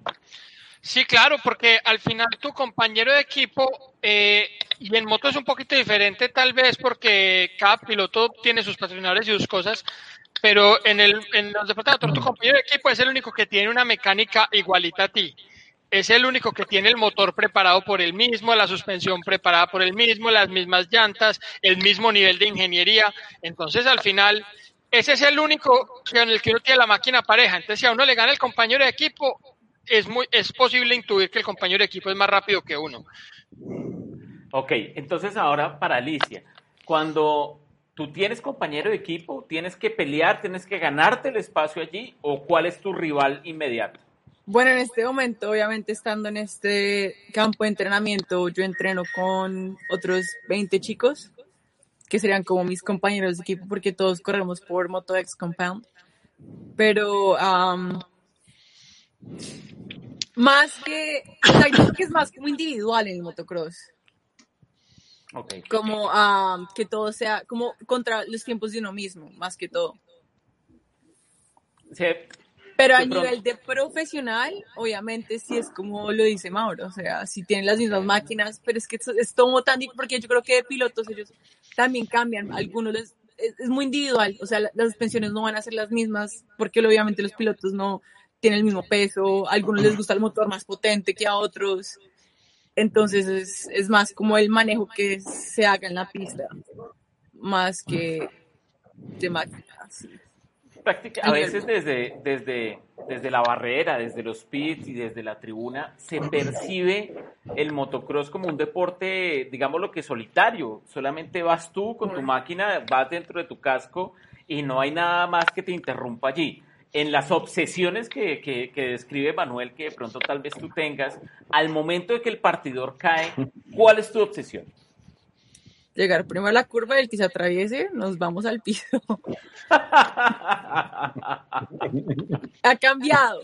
Sí, claro, porque al final tu compañero de equipo eh, y en moto es un poquito diferente tal vez porque cada piloto tiene sus patrocinadores y sus cosas, pero en, el, en los departamentos tu compañero de equipo es el único que tiene una mecánica igualita a ti. Es el único que tiene el motor preparado por él mismo, la suspensión preparada por él mismo, las mismas llantas, el mismo nivel de ingeniería. Entonces, al final, ese es el único en el que uno tiene la máquina pareja. Entonces, si a uno le gana el compañero de equipo, es, muy, es posible intuir que el compañero de equipo es más rápido que uno. Ok, entonces ahora para Alicia, cuando tú tienes compañero de equipo, tienes que pelear, tienes que ganarte el espacio allí, o cuál es tu rival inmediato? Bueno, en este momento, obviamente estando en este campo de entrenamiento, yo entreno con otros 20 chicos, que serían como mis compañeros de equipo, porque todos corremos por MotoX Compound. Pero más que, o sea, yo creo que es más como individual en el motocross. Okay. Como que todo sea como contra los tiempos de uno mismo, más que todo. Sí, pero a nivel de profesional, obviamente sí es como lo dice Mauro, o sea, si tienen las mismas máquinas, pero es que es, todo tan, porque yo creo que de pilotos ellos también cambian, algunos les, es, muy individual, o sea, las suspensiones no van a ser las mismas, porque obviamente los pilotos no tienen el mismo peso, a algunos les gusta el motor más potente que a otros, entonces es, es más como el manejo que se haga en la pista, más que de máquinas a veces desde, desde, desde la barrera, desde los pits y desde la tribuna, se percibe el motocross como un deporte, digamos lo que solitario. Solamente vas tú con tu máquina, vas dentro de tu casco y no hay nada más que te interrumpa allí. En las obsesiones que, que, que describe Manuel, que de pronto tal vez tú tengas, al momento de que el partidor cae, ¿cuál es tu obsesión? Llegar primero a la curva y el que se atraviese, nos vamos al piso. ha cambiado.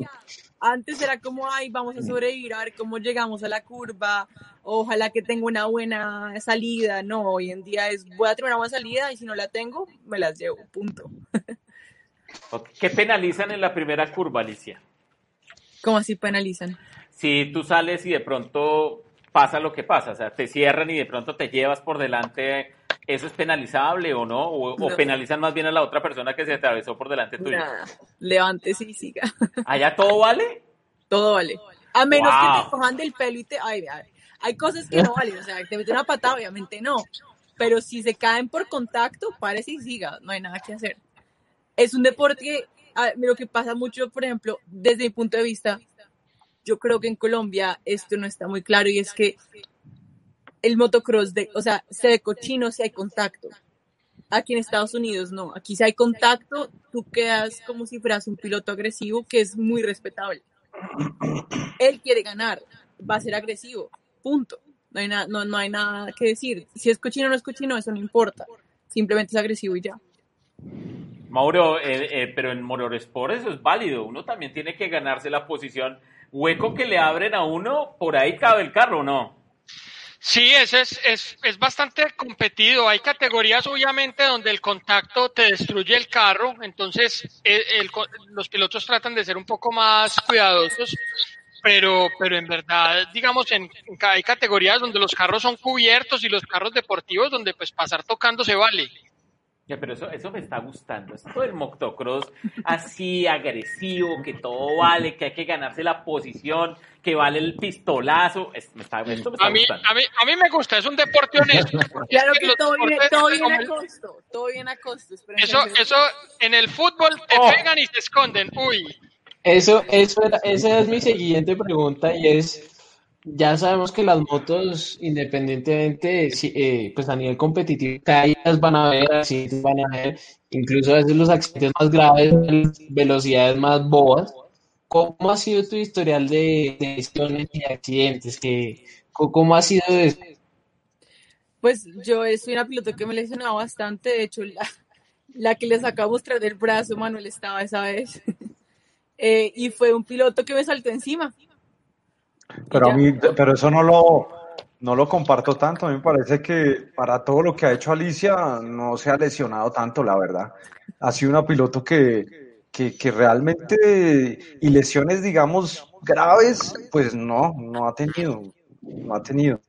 Antes era como, ay, vamos a sobrevivir, a ver cómo llegamos a la curva, ojalá que tenga una buena salida. No, hoy en día es, voy a tener una buena salida y si no la tengo, me las llevo, punto. ¿Qué penalizan en la primera curva, Alicia? ¿Cómo así penalizan? Si tú sales y de pronto pasa lo que pasa, o sea, te cierran y de pronto te llevas por delante, ¿eso es penalizable o no? ¿O, penalizan más bien a la otra persona que se atravesó por delante tuyo? Nada, levántese y siga. ¿Allá todo vale? Todo vale. A menos que te cojan del pelo y te... Ay, hay cosas que no valen, o sea, te meten una patada, obviamente no. Pero si se caen por contacto, parece y siga, no hay nada que hacer. Es un deporte que, lo que pasa mucho, por ejemplo, desde mi punto de vista, yo creo que en Colombia esto no está muy claro y es que el motocross, de, o sea, se ve cochino si hay contacto. Aquí en Estados Unidos no, aquí si hay contacto, tú quedas como si fueras un piloto agresivo que es muy respetable. Él quiere ganar, va a ser agresivo, punto. No hay, no, no hay nada que decir. Si es cochino o no es cochino, eso no importa. Simplemente es agresivo y ya. Mauro, eh, eh, pero en Motorsport eso es válido. Uno también tiene que ganarse la posición hueco que le abren a uno, por ahí cabe el carro, ¿no? Sí, ese es, es, es, bastante competido. Hay categorías, obviamente, donde el contacto te destruye el carro. Entonces, el, los pilotos tratan de ser un poco más cuidadosos. Pero, pero en verdad, digamos, en, hay categorías donde los carros son cubiertos y los carros deportivos donde pues pasar tocando se vale pero eso, eso me está gustando. Esto del motocross así agresivo, que todo vale, que hay que ganarse la posición, que vale el pistolazo. me está, esto me está a, mí, a, mí, a mí me gusta, es un deporte honesto. Claro que todo viene, todo viene a costo. Todo viene a costo. Eso, eso en el fútbol te oh. pegan y se esconden. Uy. Eso, eso era, esa es mi siguiente pregunta y es ya sabemos que las motos, independientemente, eh, pues a nivel competitivo, caídas van a haber, accidentes van a haber, incluso a veces los accidentes más graves, velocidades más bobas. ¿Cómo ha sido tu historial de, lesiones y accidentes? ¿Qué, ¿Cómo ha sido eso? Pues yo soy una piloto que me lesionado bastante, de hecho la, la que les acabo de mostrar el brazo, Manuel estaba esa vez, eh, y fue un piloto que me saltó encima pero a mí, pero eso no lo, no lo comparto tanto. A mí me parece que para todo lo que ha hecho Alicia no se ha lesionado tanto, la verdad. Ha sido una piloto que, que, que realmente, y lesiones, digamos, graves, pues no, no ha tenido. No ha tenido.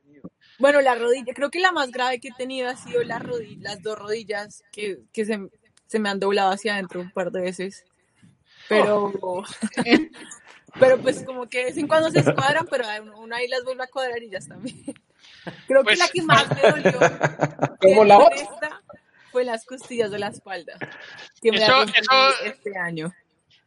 Bueno, la rodilla, creo que la más grave que he tenido ha sido la rodilla, las dos rodillas que, que se, se me han doblado hacia adentro un par de veces. Pero, pero pues como que de vez en cuando se escuadran, pero uno, ahí las vuelve a cuadrar y ya está bien. Creo Pues- que la que más me dolió ¿Cómo la otra? esta fue las costillas de la espalda, que me Eso- eso- este año.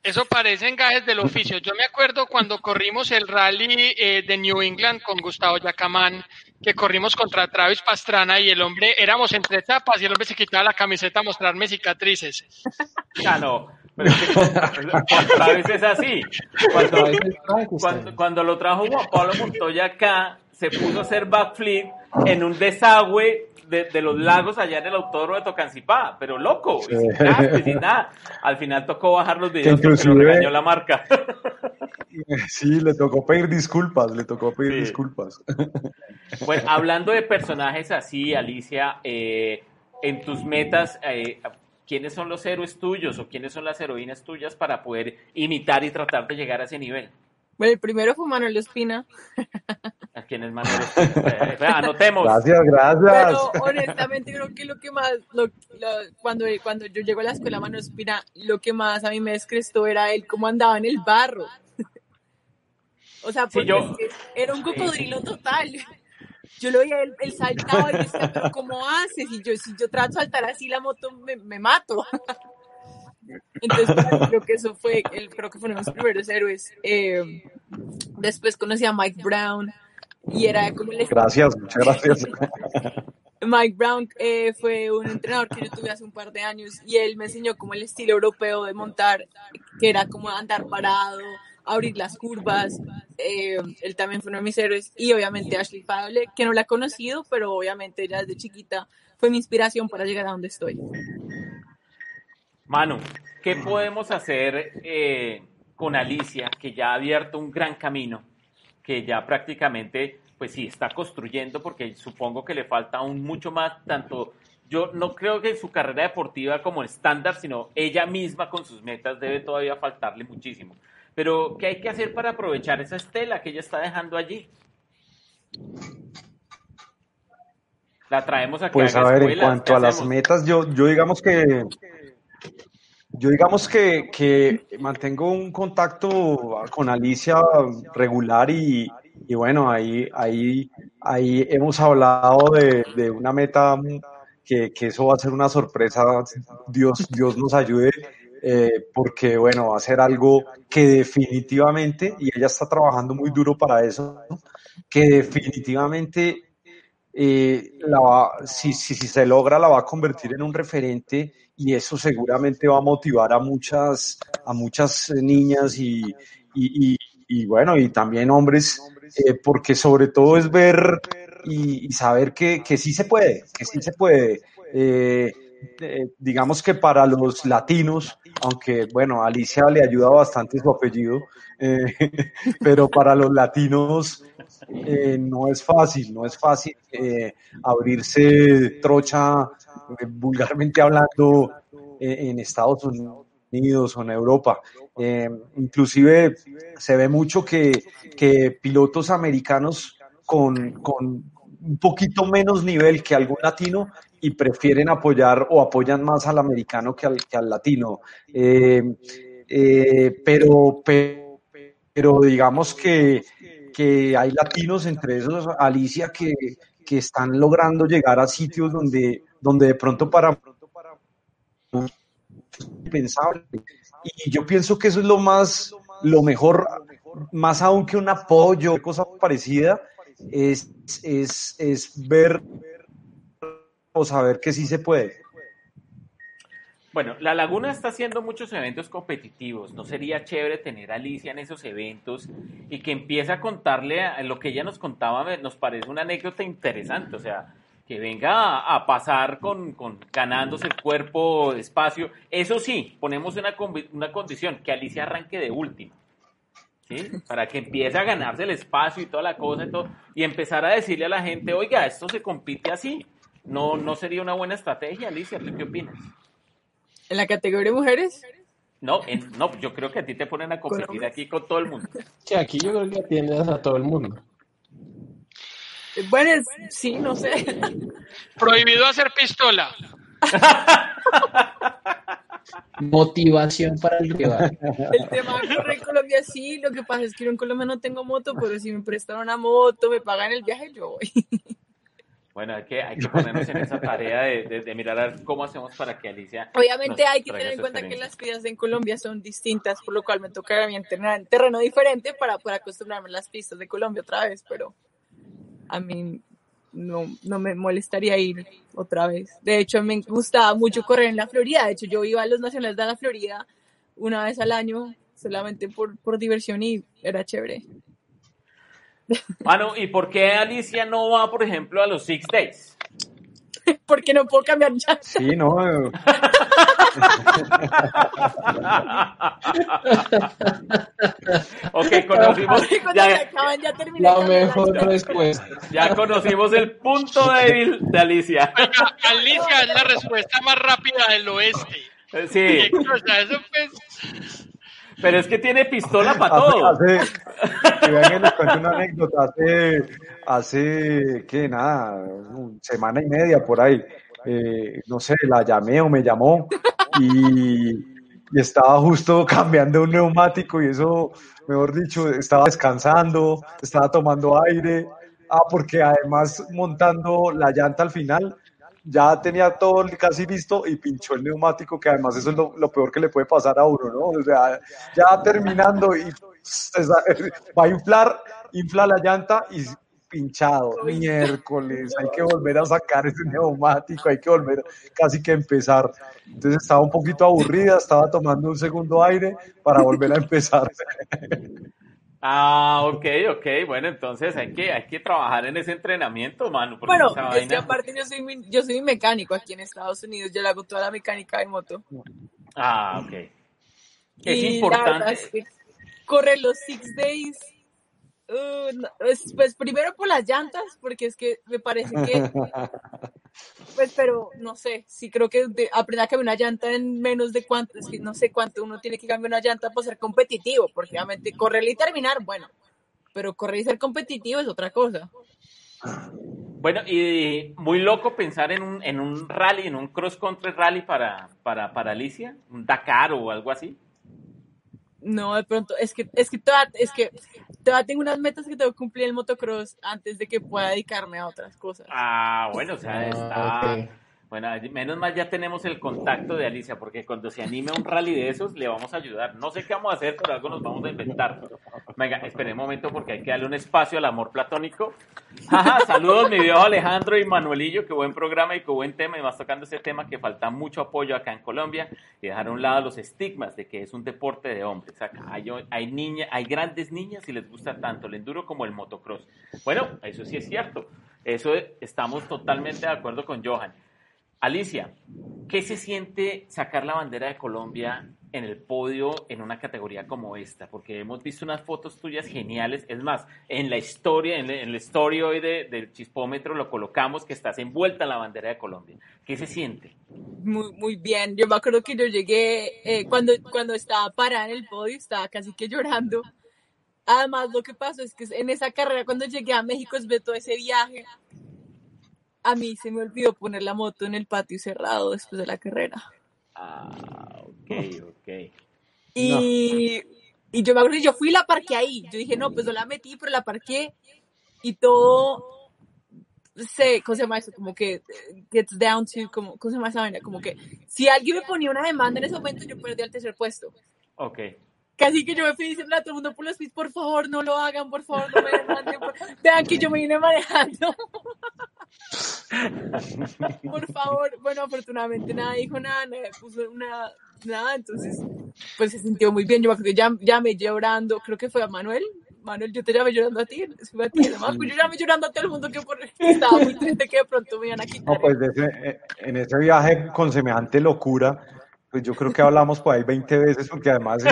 Eso parece gajes del oficio. Yo me acuerdo cuando corrimos el rally eh, de New England con Gustavo Yacamán, que corrimos contra Travis Pastrana y el hombre, éramos entre etapas y el hombre se quitaba la camiseta a mostrarme cicatrices. Ah, no. Pero es que otra vez es así. Cuando, lo trajo Juan Pablo Montoya acá, se puso a hacer backflip en un desagüe de, de los lagos allá en el autódromo de Tocancipá, pero loco, y sin casco y sin nada. Al final tocó bajar los videos porque lo regañó la marca. Sí, le tocó pedir disculpas, le tocó pedir Sí. disculpas. Bueno, hablando de personajes así, Alicia, eh, en tus metas, eh, ¿quiénes son los héroes tuyos o quiénes son las heroínas tuyas para poder imitar y tratar de llegar a ese nivel? Bueno, el primero fue Manuel Ospina, ¿A quiénes más? Eh, Anotemos. Gracias, gracias. pero honestamente creo que lo que más, lo- lo- cuando, cuando yo llego a la escuela Manuel Ospina, lo que más a mí me descrestó era él cómo andaba en el barro. O sea, Sí, porque yo- es que era un cocodrilo total. Yo lo veía, él, él saltaba y yo decía, pero ¿cómo haces? Y yo, si yo trato de saltar así la moto, me, me mato. Entonces, mí creo que eso fue, el, creo que fueron mis primeros héroes. Eh, después conocí a Mike Brown y era como el Gracias, muchas gracias. Mike Brown eh, fue un entrenador que yo tuve hace un par de años y él me enseñó como el estilo europeo de montar, que era como andar parado, abrir las curvas. Eh, él también fue uno de mis héroes y obviamente Ashley Fable, que no la he conocido, pero obviamente ella desde chiquita fue mi inspiración para llegar a donde estoy. Manu, ¿qué podemos hacer eh, con Alicia, que ya ha abierto un gran camino, que ya prácticamente, pues sí, está construyendo, porque supongo que le falta aún mucho más, tanto, yo no creo que en su carrera deportiva como estándar, sino ella misma con sus metas debe todavía faltarle muchísimo. Pero, ¿qué hay que hacer para aprovechar esa estela que ella está dejando allí? La traemos aquí Pues a ver, en cuanto a las metas, yo, yo digamos que yo digamos que, que mantengo un contacto con Alicia regular y, y bueno, ahí, ahí, ahí hemos hablado de, de una meta que, que, eso va a ser una sorpresa, Dios, Dios nos ayude, eh, porque bueno, va a ser algo que definitivamente, y ella está trabajando muy duro para eso, que definitivamente eh, la va, si, si, si, se logra, la va a convertir en un referente y eso seguramente va a motivar a muchas, a muchas niñas y, y, y, y bueno, y también hombres, eh, porque sobre todo es ver y, saber que, que, sí se puede, que sí se puede. Eh, digamos que para los latinos, aunque bueno, Alicia le ayuda bastante su apellido, eh, pero para los latinos eh, no es fácil, no es fácil abrirse trocha, vulgarmente hablando, en Estados Unidos o en Europa. Inclusive se ve mucho que, que pilotos americanos con, un poquito menos nivel que algún latino y prefieren apoyar o apoyan más al americano que al, que al latino. Eh, pero, pero, pero digamos que que hay latinos, entre esos Alicia, que, que están logrando llegar a sitios donde, donde de pronto para pensable. Y yo pienso que eso es lo más, lo mejor, más aún que un apoyo, cosa parecida, es, es, es ver o saber que sí se puede. Bueno, La Laguna está haciendo muchos eventos competitivos. ¿No sería chévere tener a Alicia en esos eventos y que empiece a contarle lo que ella nos contaba? Nos parece una anécdota interesante. O sea, que venga a, pasar con, con, ganándose el cuerpo, espacio. Eso sí, ponemos una, una condición, que Alicia arranque de última. ¿Sí? Para que empiece a ganarse el espacio y toda la cosa y todo. Y empezar a decirle a la gente, oiga, esto se compite así. No, no sería una buena estrategia, Alicia. ¿Tú qué opinas? ¿En la categoría de mujeres? No, en, no, yo creo que a ti te ponen a competir aquí con todo el mundo. Sí, aquí yo creo que atiendes a todo el mundo. Bueno, sí, no sé. Prohibido hacer pistola. Motivación para el rival. El tema de correr en Colombia sí, lo que pasa es que yo en Colombia no tengo moto, pero si me prestan una moto, me pagan el viaje, yo voy. Bueno, hay que, hay que ponernos en esa tarea de, de- de mirar a ver cómo hacemos para que Alicia. Obviamente hay que tener en cuenta que las pistas en Colombia son distintas, por lo cual me toca a mí entrenar en terreno diferente para poder acostumbrarme a las pistas de Colombia otra vez, pero a mí no, no me molestaría ir otra vez. De hecho, me gustaba mucho correr en la Florida. De hecho, yo iba a los nacionales de la Florida una vez al año, solamente por, por diversión y era chévere. Mano, ¿y por qué Alicia no va, por ejemplo, a los Six Days? Porque no puedo cambiar ya. Sí, no. ok, conocimos, ya, acaban, ya. La mejor respuesta. ya conocimos el punto débil de Alicia. Oiga, Alicia es la respuesta más rápida del oeste. Sí, Qué cosa, eso pues. Pero es que tiene pistola para hace, todo. hace, que vean les cuento una anécdota. Hace, hace, que nada, semana y media por ahí. eh, no sé, la llamé o me llamó y, y estaba justo cambiando un neumático y eso, mejor dicho, estaba descansando, estaba tomando aire. Ah, porque además montando la llanta al final, ya tenía todo casi listo y pinchó el neumático, que además eso es lo, lo peor que le puede pasar a uno, ¿no? O sea, ya terminando y va a inflar, infla la llanta y pinchado, miércoles, hay que volver a sacar ese neumático, hay que volver casi que empezar. Entonces estaba un poquito aburrida, estaba tomando un segundo aire para volver a empezar. Ah, ok, ok. Bueno, entonces hay que, hay que trabajar en ese entrenamiento, mano. porque Bueno, esa es que vaina- aparte yo soy, mi- yo soy mecánico aquí en Estados Unidos, yo le hago toda la mecánica de moto. Ah, ok. Es Y importante. verdad es que correr los six days, uh, no, pues primero por las llantas, porque es que me parece que, pues pero no sé, sí creo que de- aprender a cambiar una llanta en menos de cuánto, es que no sé cuánto uno tiene que cambiar una llanta para ser competitivo, porque obviamente correr y terminar, bueno, pero correr y ser competitivo es otra cosa. Bueno, y muy loco pensar en un, en un rally, en un cross country rally para, para, para Alicia, un Dakar o algo así. No, de pronto, es que, es que todavía, es que todavía tengo unas metas que tengo que cumplir en el motocross antes de que pueda dedicarme a otras cosas. Ah, bueno, o sea, está. Ah, ok. Bueno, menos mal ya tenemos el contacto de Alicia, porque cuando se anime un rally de esos, le vamos a ayudar. No sé qué vamos a hacer, pero algo nos vamos a inventar. Venga, espere un momento porque hay que darle un espacio al amor platónico. Jaja, saludos, mi viejo Alejandro y Manuelillo, qué buen programa y qué buen tema. Y más tocando ese tema que falta mucho apoyo acá en Colombia y dejar a un lado los estigmas de que es un deporte de hombres. Acá hay, hay, niña, hay grandes niñas y les gusta tanto el enduro como el motocross. Bueno, eso sí es cierto. Eso estamos totalmente de acuerdo con Johan. Alicia, ¿qué se siente sacar la bandera de Colombia en el podio en una categoría como esta? Porque hemos visto unas fotos tuyas geniales. Es más, en la historia, en el story hoy de, del chispómetro lo colocamos que estás envuelta en la bandera de Colombia. ¿Qué se siente? Muy, muy bien. Yo me acuerdo que yo llegué, eh, cuando, cuando estaba parada en el podio, estaba casi que llorando. Además, lo que pasó es que en esa carrera, cuando llegué a México, de todo ese viaje, a mí se me olvidó poner la moto en el patio cerrado después de la carrera. Ah, ok, ok. Y, y yo me acuerdo que yo fui y la parqué ahí. Yo dije, no, pues no la metí, pero la parqué y todo se, ¿cómo se llama eso? Como que gets down to, como, ¿cómo se llama esa vaina? Como que si alguien me ponía una demanda en ese momento, yo perdía el tercer puesto. Ok. Casi que yo me fui diciendo a todo el mundo por los pies, por favor, no lo hagan, por favor, no me. Por... Vean que yo me vine manejando. por favor. Bueno, afortunadamente nada dijo nada, nadie puso una, nada, entonces, pues se sintió muy bien. Yo me ya, llamé llorando, creo que fue a Manuel. Manuel, yo te llamé llorando a ti, fue a ti, además, pues yo llamé llorando a todo el mundo que por... estaba muy triste que de pronto me iban a quitar. No, pues ese, en ese viaje con semejante locura, pues yo creo que hablamos por ahí 20 veces, porque además,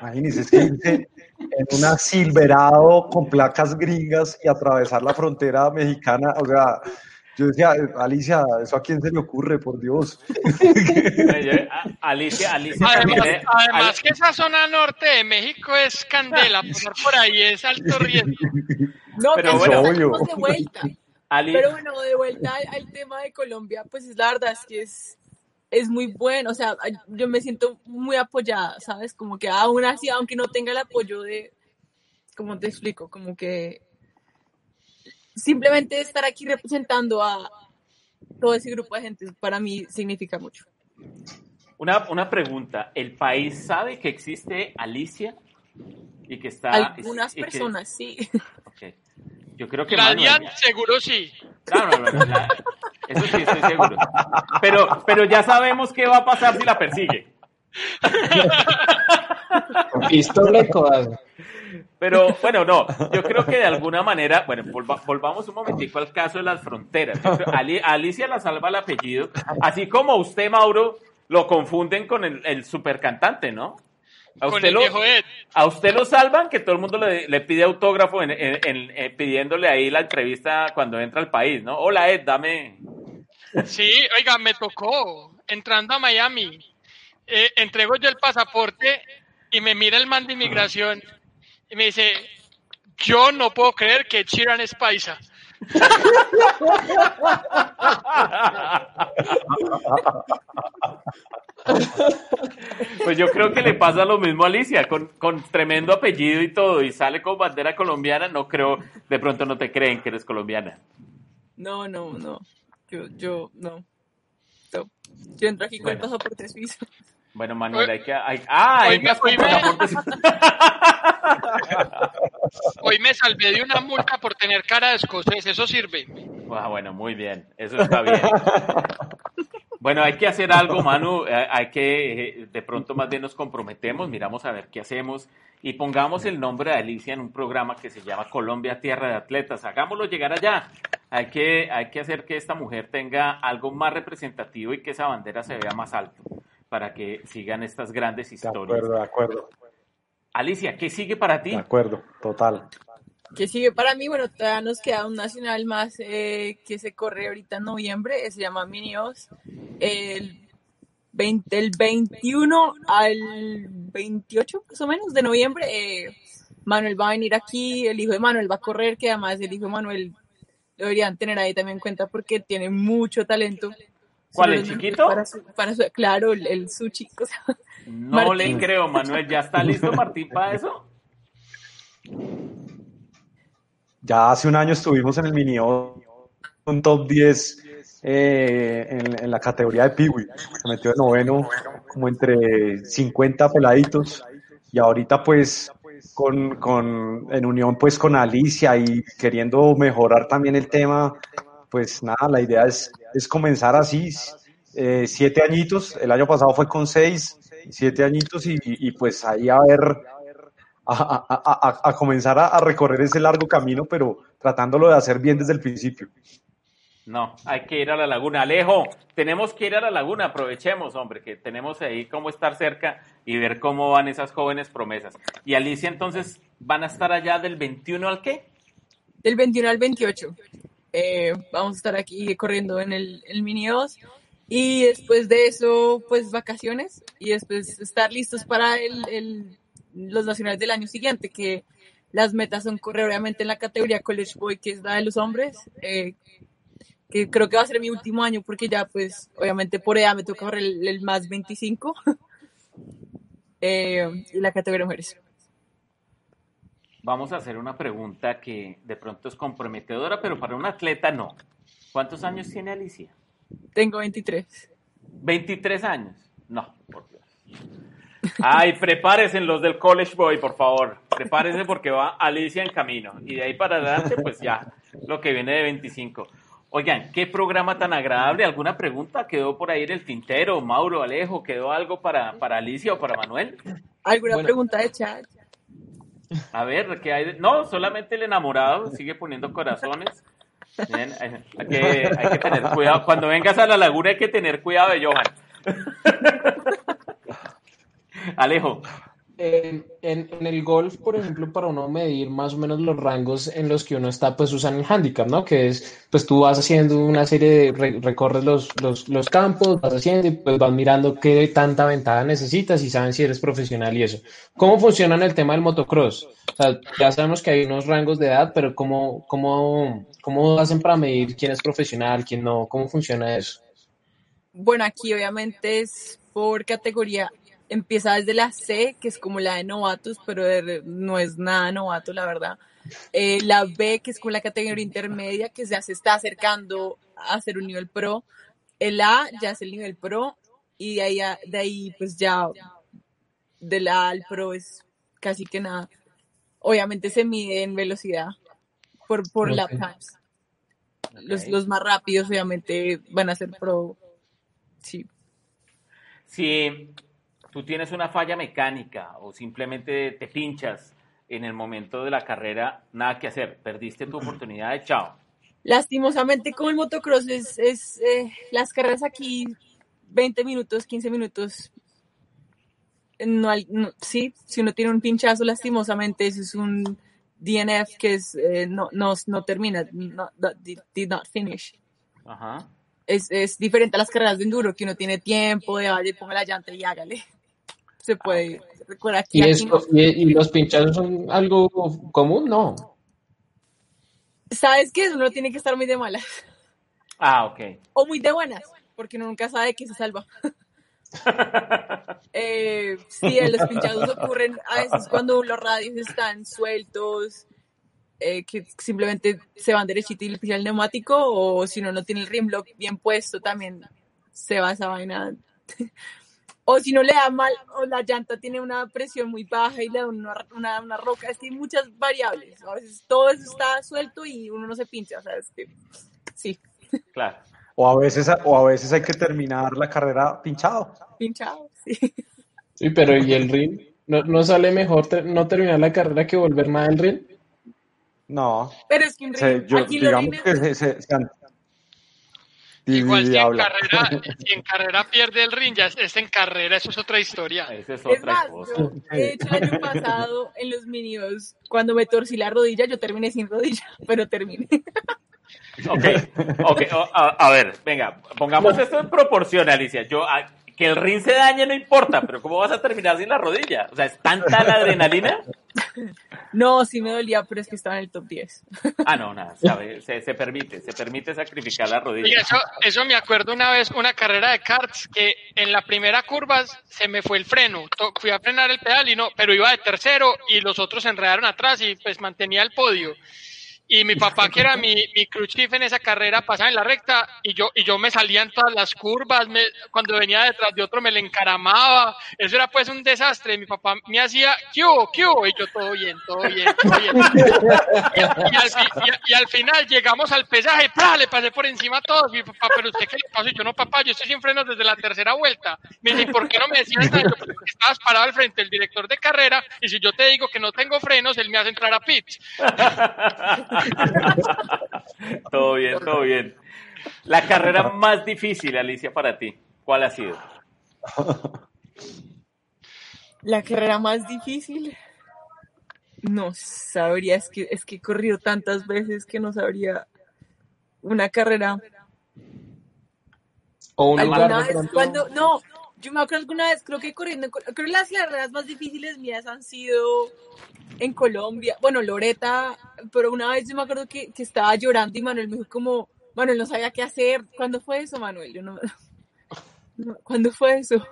imagínense, es que irse en una Silverado con placas gringas y atravesar la frontera mexicana, o sea, yo decía, Alicia, ¿eso a quién se le ocurre, por Dios? Alicia, Alicia Además, también, además Al- que esa zona norte de México es candela, pasar por ahí es alto riesgo. No, Pero bueno. de vuelta. Pero bueno, de vuelta al, tema de Colombia, pues es la verdad es que es, es muy bueno, o sea, yo me siento muy apoyada, ¿sabes? Como que aún así, aunque no tenga el apoyo de, como te explico, como que simplemente estar aquí representando a todo ese grupo de gente para mí significa mucho. Una, una pregunta, ¿el país sabe que existe Alicia? Y que está... Algunas personas, sí. Yo creo que... Manuel, seguro sí. Claro, no, no, eso sí estoy seguro. Pero, pero ya sabemos qué va a pasar si la persigue. Pistola pero bueno, no, yo creo que de alguna manera, bueno, volvamos un momentico al caso de las fronteras. Alicia la salva el apellido, así como usted, Mauro, lo confunden con el, el supercantante, ¿no? A usted, lo, a usted lo salvan que todo el mundo le, pide autógrafo en, eh, pidiéndole ahí la entrevista cuando entra al país, ¿no? Hola Ed, dame. Sí, oiga, me tocó entrando a Miami. Eh, entrego yo el pasaporte y me mira el man de inmigración y me dice, yo no puedo creer que Chiran es paisa. Pues yo creo que le pasa lo mismo a Alicia, con, con, tremendo apellido y todo, y sale con bandera colombiana, no creo, de pronto no te creen que eres colombiana. No, no, no. Yo, yo, no. Yo entro aquí con el pasaporte suizo. Bueno, Manuel, hay que. Hay, ah, hay que Hoy me salvé de una multa por tener cara de escocés, eso sirve. Ah, bueno, muy bien, eso está bien. Bueno, hay que hacer algo, Manu, eh, hay que, eh, de pronto más bien nos comprometemos, miramos a ver qué hacemos y pongamos el nombre de Alicia en un programa que se llama Colombia Tierra de Atletas, hagámoslo llegar allá. Hay que, hay que hacer que esta mujer tenga algo más representativo y que esa bandera se vea más alto para que sigan estas grandes historias. De acuerdo, de acuerdo. Alicia, ¿qué sigue para ti? De acuerdo, total. ¿Qué sigue para mí? Bueno, todavía nos queda un nacional más eh, que se corre ahorita en noviembre, se llama Minios. El, 20, el 21 al 28 más o menos de noviembre, eh, Manuel va a venir aquí, el hijo de Manuel va a correr, que además el hijo de Manuel lo deberían tener ahí también en cuenta porque tiene mucho talento. ¿Cuál, el chiquito? Para claro, el, el su chico. No le creo, Manuel. ¿Ya está listo Martín para eso? Ya hace un año estuvimos en el mini un top 10 eh, en, la categoría de Piwi. Se metió de noveno como entre 50 peladitos y ahorita pues con, con, en unión pues con Alicia y queriendo mejorar también el tema, pues nada, la idea es, es comenzar así, eh, siete añitos, el año pasado fue con seis, siete añitos y, pues ahí a ver, a, comenzar a, recorrer ese largo camino, pero tratándolo de hacer bien desde el principio. No, hay que ir a la laguna. Alejo, tenemos que ir a la laguna, aprovechemos, hombre, que tenemos ahí cómo estar cerca y ver cómo van esas jóvenes promesas. Y Alicia, entonces, ¿van a estar allá del 21 al qué? Del 21 al 28. Eh, vamos a estar aquí corriendo en el, el Mini 2 y después de eso, pues vacaciones y después estar listos para el, el, los nacionales del año siguiente, que las metas son correr obviamente en la categoría College Boy, que es la de los hombres, eh, que creo que va a ser mi último año porque ya pues obviamente por edad me toca correr el, más 25 eh, y la categoría mujeres. Vamos a hacer una pregunta que de pronto es comprometedora, pero para un atleta no. ¿Cuántos años tiene Alicia? Tengo 23. 23 años. No, por Dios. Ay, prepárense los del College Boy, por favor. Prepárense porque va Alicia en camino. Y de ahí para adelante, pues ya, lo que viene de 25. Oigan, qué programa tan agradable. ¿Alguna pregunta? ¿Quedó por ahí en el tintero? Mauro, Alejo, ¿quedó algo para, para Alicia o para Manuel? ¿Alguna pregunta de chat? A ver, ¿qué hay? No, solamente el enamorado sigue poniendo corazones. hay, que, hay que tener cuidado. Cuando vengas a la laguna hay que tener cuidado de Johan. Alejo. En, en, el golf, por ejemplo, para uno medir más o menos los rangos en los que uno está, pues usan el handicap, ¿no? Que es, pues tú vas haciendo una serie de, recorres los, los, los, campos, vas haciendo y pues vas mirando qué tanta ventaja necesitas y saben si eres profesional y eso. ¿Cómo funciona en el tema del motocross? O sea, ya sabemos que hay unos rangos de edad, pero ¿cómo, cómo, cómo hacen para medir quién es profesional, quién no? ¿Cómo funciona eso? Bueno, aquí obviamente es por categoría. Empieza desde la C, que es como la de novatos, pero de- no es nada novato, la verdad. Eh, la B, que es como la categoría intermedia, que ya se está acercando a ser un nivel pro. El A ya es el nivel pro. Y de ahí, a- de ahí pues ya del A al pro es casi que nada. Obviamente se mide en velocidad por, por lap Ok. times. Los, los más rápidos obviamente van a ser pro. Sí. Si tú tienes una falla mecánica o simplemente te pinchas en el momento de la carrera, nada que hacer, perdiste tu oportunidad de chao. Lastimosamente con el motocross es, es, eh, las carreras aquí 20 minutos, 15 minutos. No, hay- no- sí, si uno tiene un pinchazo lastimosamente eso es un DNF que es eh, no, no, no termina, no- no- did, did not finish. Ajá. Es, es diferente a las carreras de enduro que uno tiene tiempo de vaya, ponga la llanta y hágale. Se puede. Recuerda aquí, ¿Y, aquí no. esto, y, y los pinchazos son algo común? No. ¿Sabes qué? Uno tiene que estar muy de malas Ah, ok. o muy de buenas, porque uno nunca sabe que se salva. Eh, sí, los pinchazos ocurren a veces cuando los radios están sueltos, eh, que simplemente se van derechito y le pisa el neumático, o si uno no tiene el rim lock bien puesto, también se va esa vaina. O si no le da mal, o la llanta tiene una presión muy baja y le da una, una, una roca, es que hay muchas variables. A veces todo eso está suelto y uno no se pincha, o sea, es que sí, Claro. O a veces, o a veces hay que terminar la carrera pinchado. pinchado, sí. Sí, pero ¿y el ring? ¿No, no sale mejor ter- no terminar la carrera que volver más al ring? No, Pero es que un se- yo, aquí los digamos rines- que se, se- se han- Igual si en, carrera, si en carrera pierde el ring, ya es, es en carrera, eso es otra historia. Esa es Es otra más, cosa. yo, de hecho, el año pasado en los minios, cuando me torcí la rodilla, yo terminé sin rodilla, pero terminé. Ok, ok, a, a ver, venga, pongamos esto en proporción, Alicia. Yo, a- que el ring se dañe no importa, pero ¿cómo vas a terminar sin la rodilla? O sea, ¿es tanta la adrenalina? No, sí me dolía, pero es que estaba en el top 10. Ah, no, nada, sabe, se, se permite, se permite sacrificar la rodilla. eso, eso me acuerdo una vez, una carrera de karts, que en la primera curva se me fue el freno. Fui a frenar el pedal y no, pero iba de tercero y los otros se enredaron atrás y pues mantenía el podio. Y mi papá, que era mi, mi crew chief en esa carrera, pasaba en la recta y yo, y yo me salía en todas las curvas. me- cuando venía detrás de otro me le encaramaba. Eso era pues un desastre. Mi papá me hacía, ¿qué hubo? ¿Qué hubo? Y yo, todo bien, todo bien, todo bien. Y, y al, y y al final llegamos al pesaje, ¡pra! le pasé por encima a todos. Mi papá, ¿pero usted qué le pasó? Y yo, no, papá, yo estoy sin frenos desde la tercera vuelta. Me dice, ¿y por qué no me decías nada? Yo, "Pues porque estabas parado al frente del director de carrera y si yo te digo que no tengo frenos, él me hace entrar a pits. todo bien, todo bien. La carrera más difícil, Alicia, para ti, ¿cuál ha sido? La carrera más difícil. No sabría, es que, es que he corrido tantas veces que no sabría una carrera. ¿O un lugar vez, cuando, no, yo me acuerdo alguna vez, creo que corriendo, creo que las carreras más difíciles mías han sido en Colombia, bueno, Loreta, pero una vez yo me acuerdo que, que estaba llorando y Manuel me dijo como, Manuel no sabía qué hacer. ¿Cuándo fue eso, Manuel? Yo no, no, ¿Cuándo fue eso?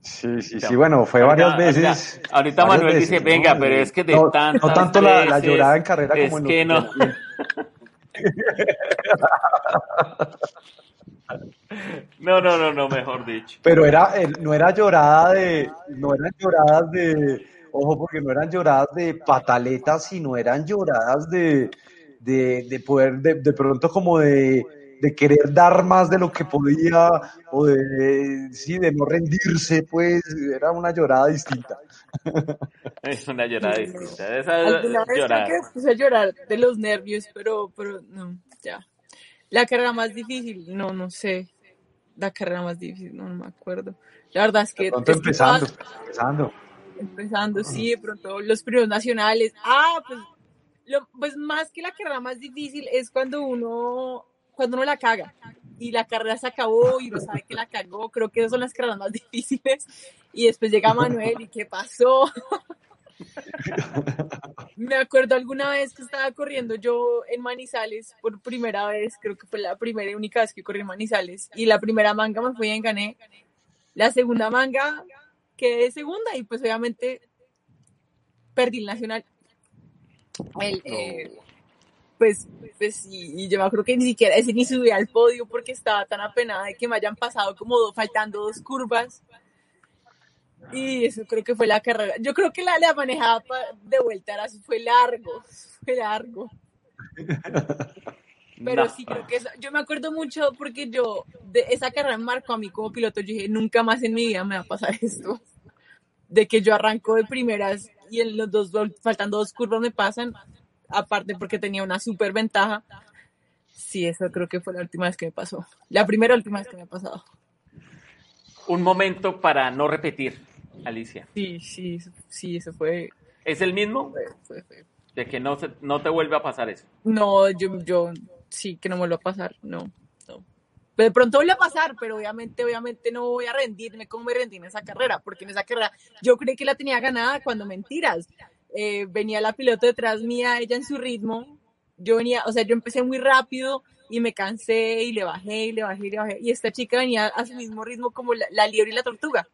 Sí, sí, sí, bueno, fue varias veces. ahorita- Ahorita varias Manuel veces, dice, ¿no? venga, pero es que de no, tantas no tanto la, la llorada en carrera es como en que los- no. No, no, no, no, mejor dicho. Pero era, el- no era llorada de, no eran lloradas de, ojo, porque no eran lloradas de pataletas, sino eran lloradas de, de, de poder, de, de pronto como de, de querer dar más de lo que podía, o de, sí, de no rendirse, pues, era una llorada distinta. Es una llorada distinta. Esa Alguna vez llorada. que puse a llorar de los nervios, pero, pero no, ya. La carrera más difícil, no, no sé. La carrera más difícil, no, no me acuerdo. La verdad es que, De pronto empezando, empezando. empezando, sí, de pronto los primeros nacionales. Ah, pues, lo, pues más que la carrera más difícil es cuando uno, cuando uno la caga y la carrera se acabó y uno sabe que la cagó. Creo que esas son las carreras más difíciles. Y después llega Manuel y ¿qué pasó? Me acuerdo alguna vez que estaba corriendo yo en Manizales por primera vez, creo que fue la primera y única vez que corrí en Manizales, y la primera manga me fui y gané. La segunda manga quedé segunda y pues obviamente perdí el nacional. El, eh, pues, pues y, y yo acuerdo que ni siquiera ese ni subí al podio porque estaba tan apenada de que me hayan pasado como do- faltando dos curvas. Y eso creo que fue la carrera. Yo creo que la, la manejada de vuelta era, fue largo, fue largo. Pero No. sí, creo que eso, yo me acuerdo mucho porque yo, de esa carrera marcó a mí como piloto, yo dije, nunca más en mi vida me va a pasar esto. De que yo arranco de primeras y en los dos, faltando dos curvas me pasan, aparte porque tenía una súper ventaja. Sí, eso creo que fue la última vez que me pasó. La primera última vez que me ha pasado. Un momento para no repetir, Alicia. Sí, sí, sí, eso fue, ¿Es el mismo? fue, fue, fue. De que no, se, no te vuelve a pasar eso. No, yo, yo sí que no me vuelva a pasar, no, no. De pronto vuelve a pasar, pero obviamente, obviamente no voy a rendirme como me rendí en esa carrera, porque en esa carrera yo creí que la tenía ganada cuando mentiras. Eh, venía la piloto detrás mía, ella en su ritmo, yo venía, o sea, yo empecé muy rápido y me cansé y le bajé y le bajé y le bajé, y esta chica venía a su mismo ritmo como la, la liebre y la tortuga.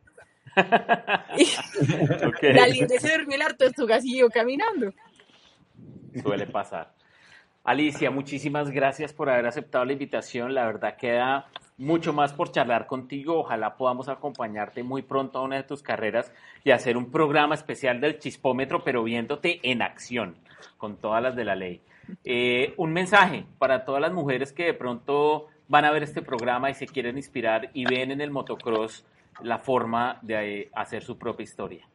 La liebre se durmió y la tortuga siguió caminando. Suele pasar. Alicia, muchísimas gracias por haber aceptado la invitación. La verdad queda mucho más por charlar contigo. Ojalá podamos acompañarte muy pronto a una de tus carreras y hacer un programa especial del chispómetro, pero viéndote en acción, con todas las de la ley. Eh, un mensaje para todas las mujeres que de pronto van a ver este programa y se quieren inspirar y ven en el motocross la forma de eh, hacer su propia historia.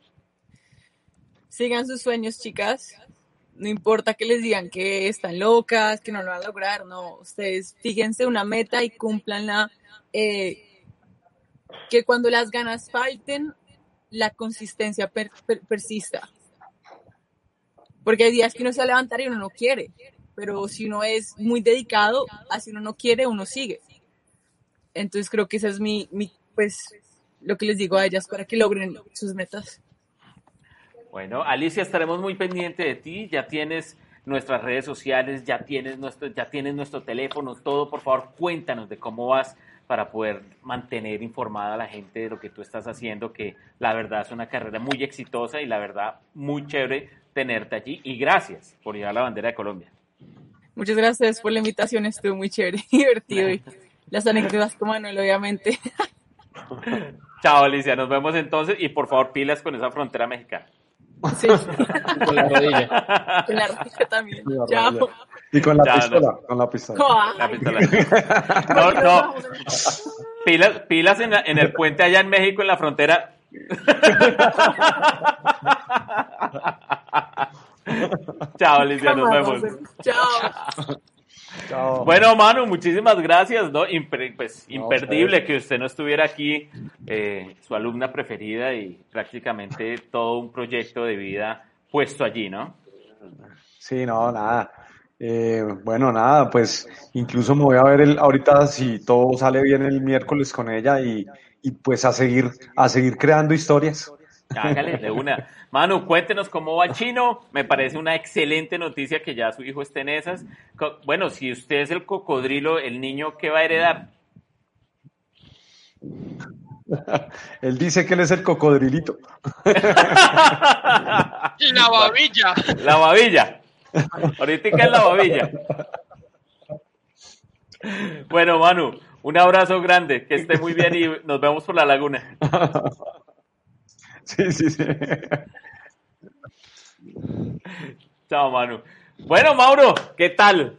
Sigan sus sueños, chicas. No importa que les digan que están locas, que no lo van a lograr, no. Ustedes fíjense una meta y cúmplanla. Eh, que cuando las ganas falten, la consistencia per- per- persista. Porque hay días que uno se va a levantar y uno no quiere. Pero si uno es muy dedicado, así uno no quiere, uno sigue. Entonces creo que esa es mi, mi pues, lo que les digo a ellas para que logren sus metas. Bueno, Alicia, estaremos muy pendientes de ti. Ya tienes nuestras redes sociales, ya tienes nuestro, ya tienes nuestro teléfono, todo. Por favor, cuéntanos de cómo vas para poder mantener informada a la gente de lo que tú estás haciendo, que la verdad es una carrera muy exitosa y la verdad muy chévere tenerte allí. Y gracias por llevar la bandera de Colombia. Muchas gracias por la invitación, estuvo muy chévere, divertido y las anécdotas con Manuel, obviamente. Chao, Alicia, nos vemos entonces y por favor pilas con esa frontera mexicana. Sí, Con la rodilla. con la rodilla también. La Chao. rodilla. Y con la Ya, pistola, con la pistola. La pistola. No, no, pilas, pilas en, la- en el puente allá en México, en la frontera. Chao, Alicia, nos vemos. Chao. Bueno, Manu, muchísimas gracias, ¿no? Imper- pues, No, imperdible que usted no estuviera aquí, eh, su alumna preferida y prácticamente todo un proyecto de vida puesto allí, ¿no? Sí, no, nada. Eh, bueno, nada, pues incluso me voy a ver el, ahorita si todo sale bien el miércoles con ella y, y pues a seguir, a seguir creando historias. Hágale de una. Manu, cuéntenos cómo va chino. Me parece una excelente noticia que ya su hijo esté en esas. Bueno, si usted es el cocodrilo, el niño, ¿qué va a heredar? Él dice que él es el cocodrilito. La babilla. La babilla. Ahorita es la babilla. Bueno, Manu, un abrazo grande, que esté muy bien y nos vemos por la laguna. Sí, sí, sí. Chao, Manu. Bueno, Mauro, ¿qué tal?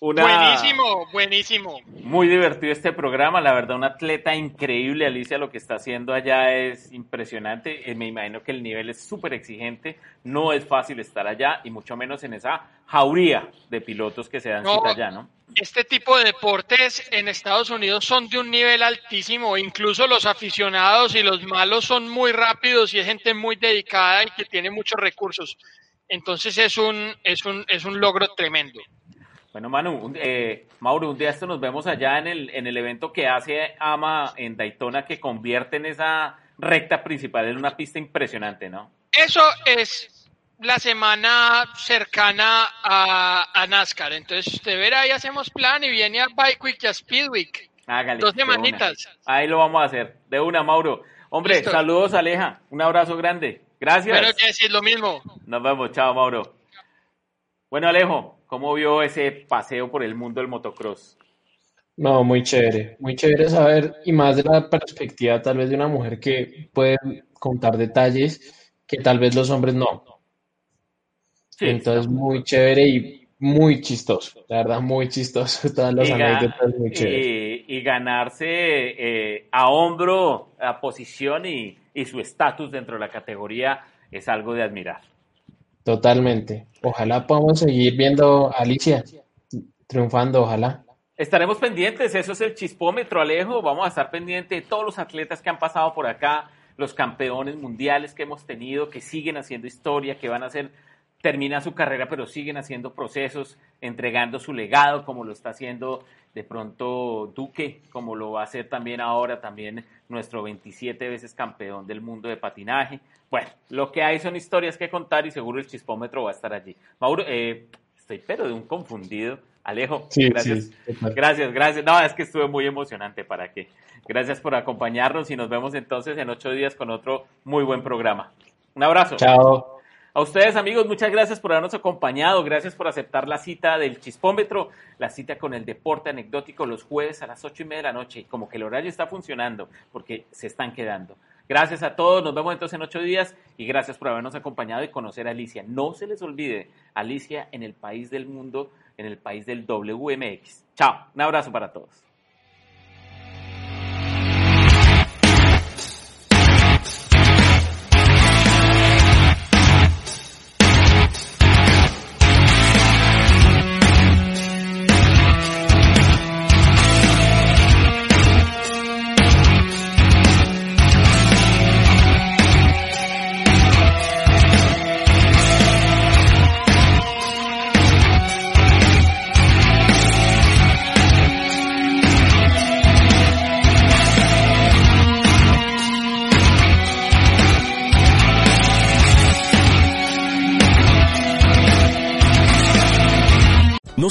Una... Buenísimo, buenísimo. Muy divertido este programa, la verdad, un atleta increíble, Alicia, lo que está haciendo allá es impresionante, Eh, me imagino que el nivel es súper exigente, no es fácil estar allá y mucho menos en esa jauría de pilotos que se dan No. cita allá, ¿no? Este tipo de deportes en Estados Unidos son de un nivel altísimo, incluso los aficionados y los malos son muy rápidos y es gente muy dedicada y que tiene muchos recursos. Entonces es un, es un, es un logro tremendo. Bueno, Manu, un- eh, Mauro, un día esto nos vemos allá en el, en el evento que hace AMA en Daytona, que convierte en esa recta principal en una pista impresionante, ¿no? Eso es la semana cercana a, a NASCAR. Entonces, usted verá, y hacemos plan y viene a Bike Week y a Speed Week. Hágale. Dos de semanitas. Ahí lo vamos a hacer. De una, Mauro. Hombre, Listo. saludos, Aleja. Un abrazo grande. Gracias. Pero que decir lo mismo. Nos vemos. Chao, Mauro. Bueno, Alejo, ¿cómo vio ese paseo por el mundo del motocross? No, muy chévere, muy chévere saber, y más de la perspectiva tal vez de una mujer que puede contar detalles que tal vez los hombres no. Sí, Entonces, muy chévere y muy chistoso, la verdad, muy chistoso, todas las y, anécdotas muy chéveres. y- y ganarse eh, a hombro la posición y, y su estatus dentro de la categoría es algo de admirar. Totalmente. Ojalá podamos seguir viendo a Alicia triunfando, ojalá. Estaremos pendientes, eso es el chispómetro, Alejo. Vamos a estar pendientes de todos los atletas que han pasado por acá, los campeones mundiales que hemos tenido, que siguen haciendo historia, que van a hacer, termina su carrera, pero siguen haciendo procesos, entregando su legado, como lo está haciendo de pronto Duque, como lo va a hacer también ahora, también nuestro 27 veces campeón del mundo de patinaje. Bueno, lo que hay son historias que contar y seguro el chispómetro va a estar allí. Mauro, eh, estoy pero de un confundido. Alejo, Sí, gracias. sí. Gracias, gracias. No, es que estuve muy emocionante para que. Gracias por acompañarnos y nos vemos entonces en ocho días con otro muy buen programa. Un abrazo. Chao. A ustedes, amigos, muchas gracias por habernos acompañado. Gracias por aceptar la cita del Chispómetro, la cita con el deporte anecdótico los jueves a las ocho y media de la noche. Como que el horario está funcionando porque se están quedando. Gracias a todos. Nos vemos entonces en ocho días y gracias por habernos acompañado y conocer a Alicia. No se les olvide, Alicia en el país del mundo, en el país del WMX. Chao. Un abrazo para todos.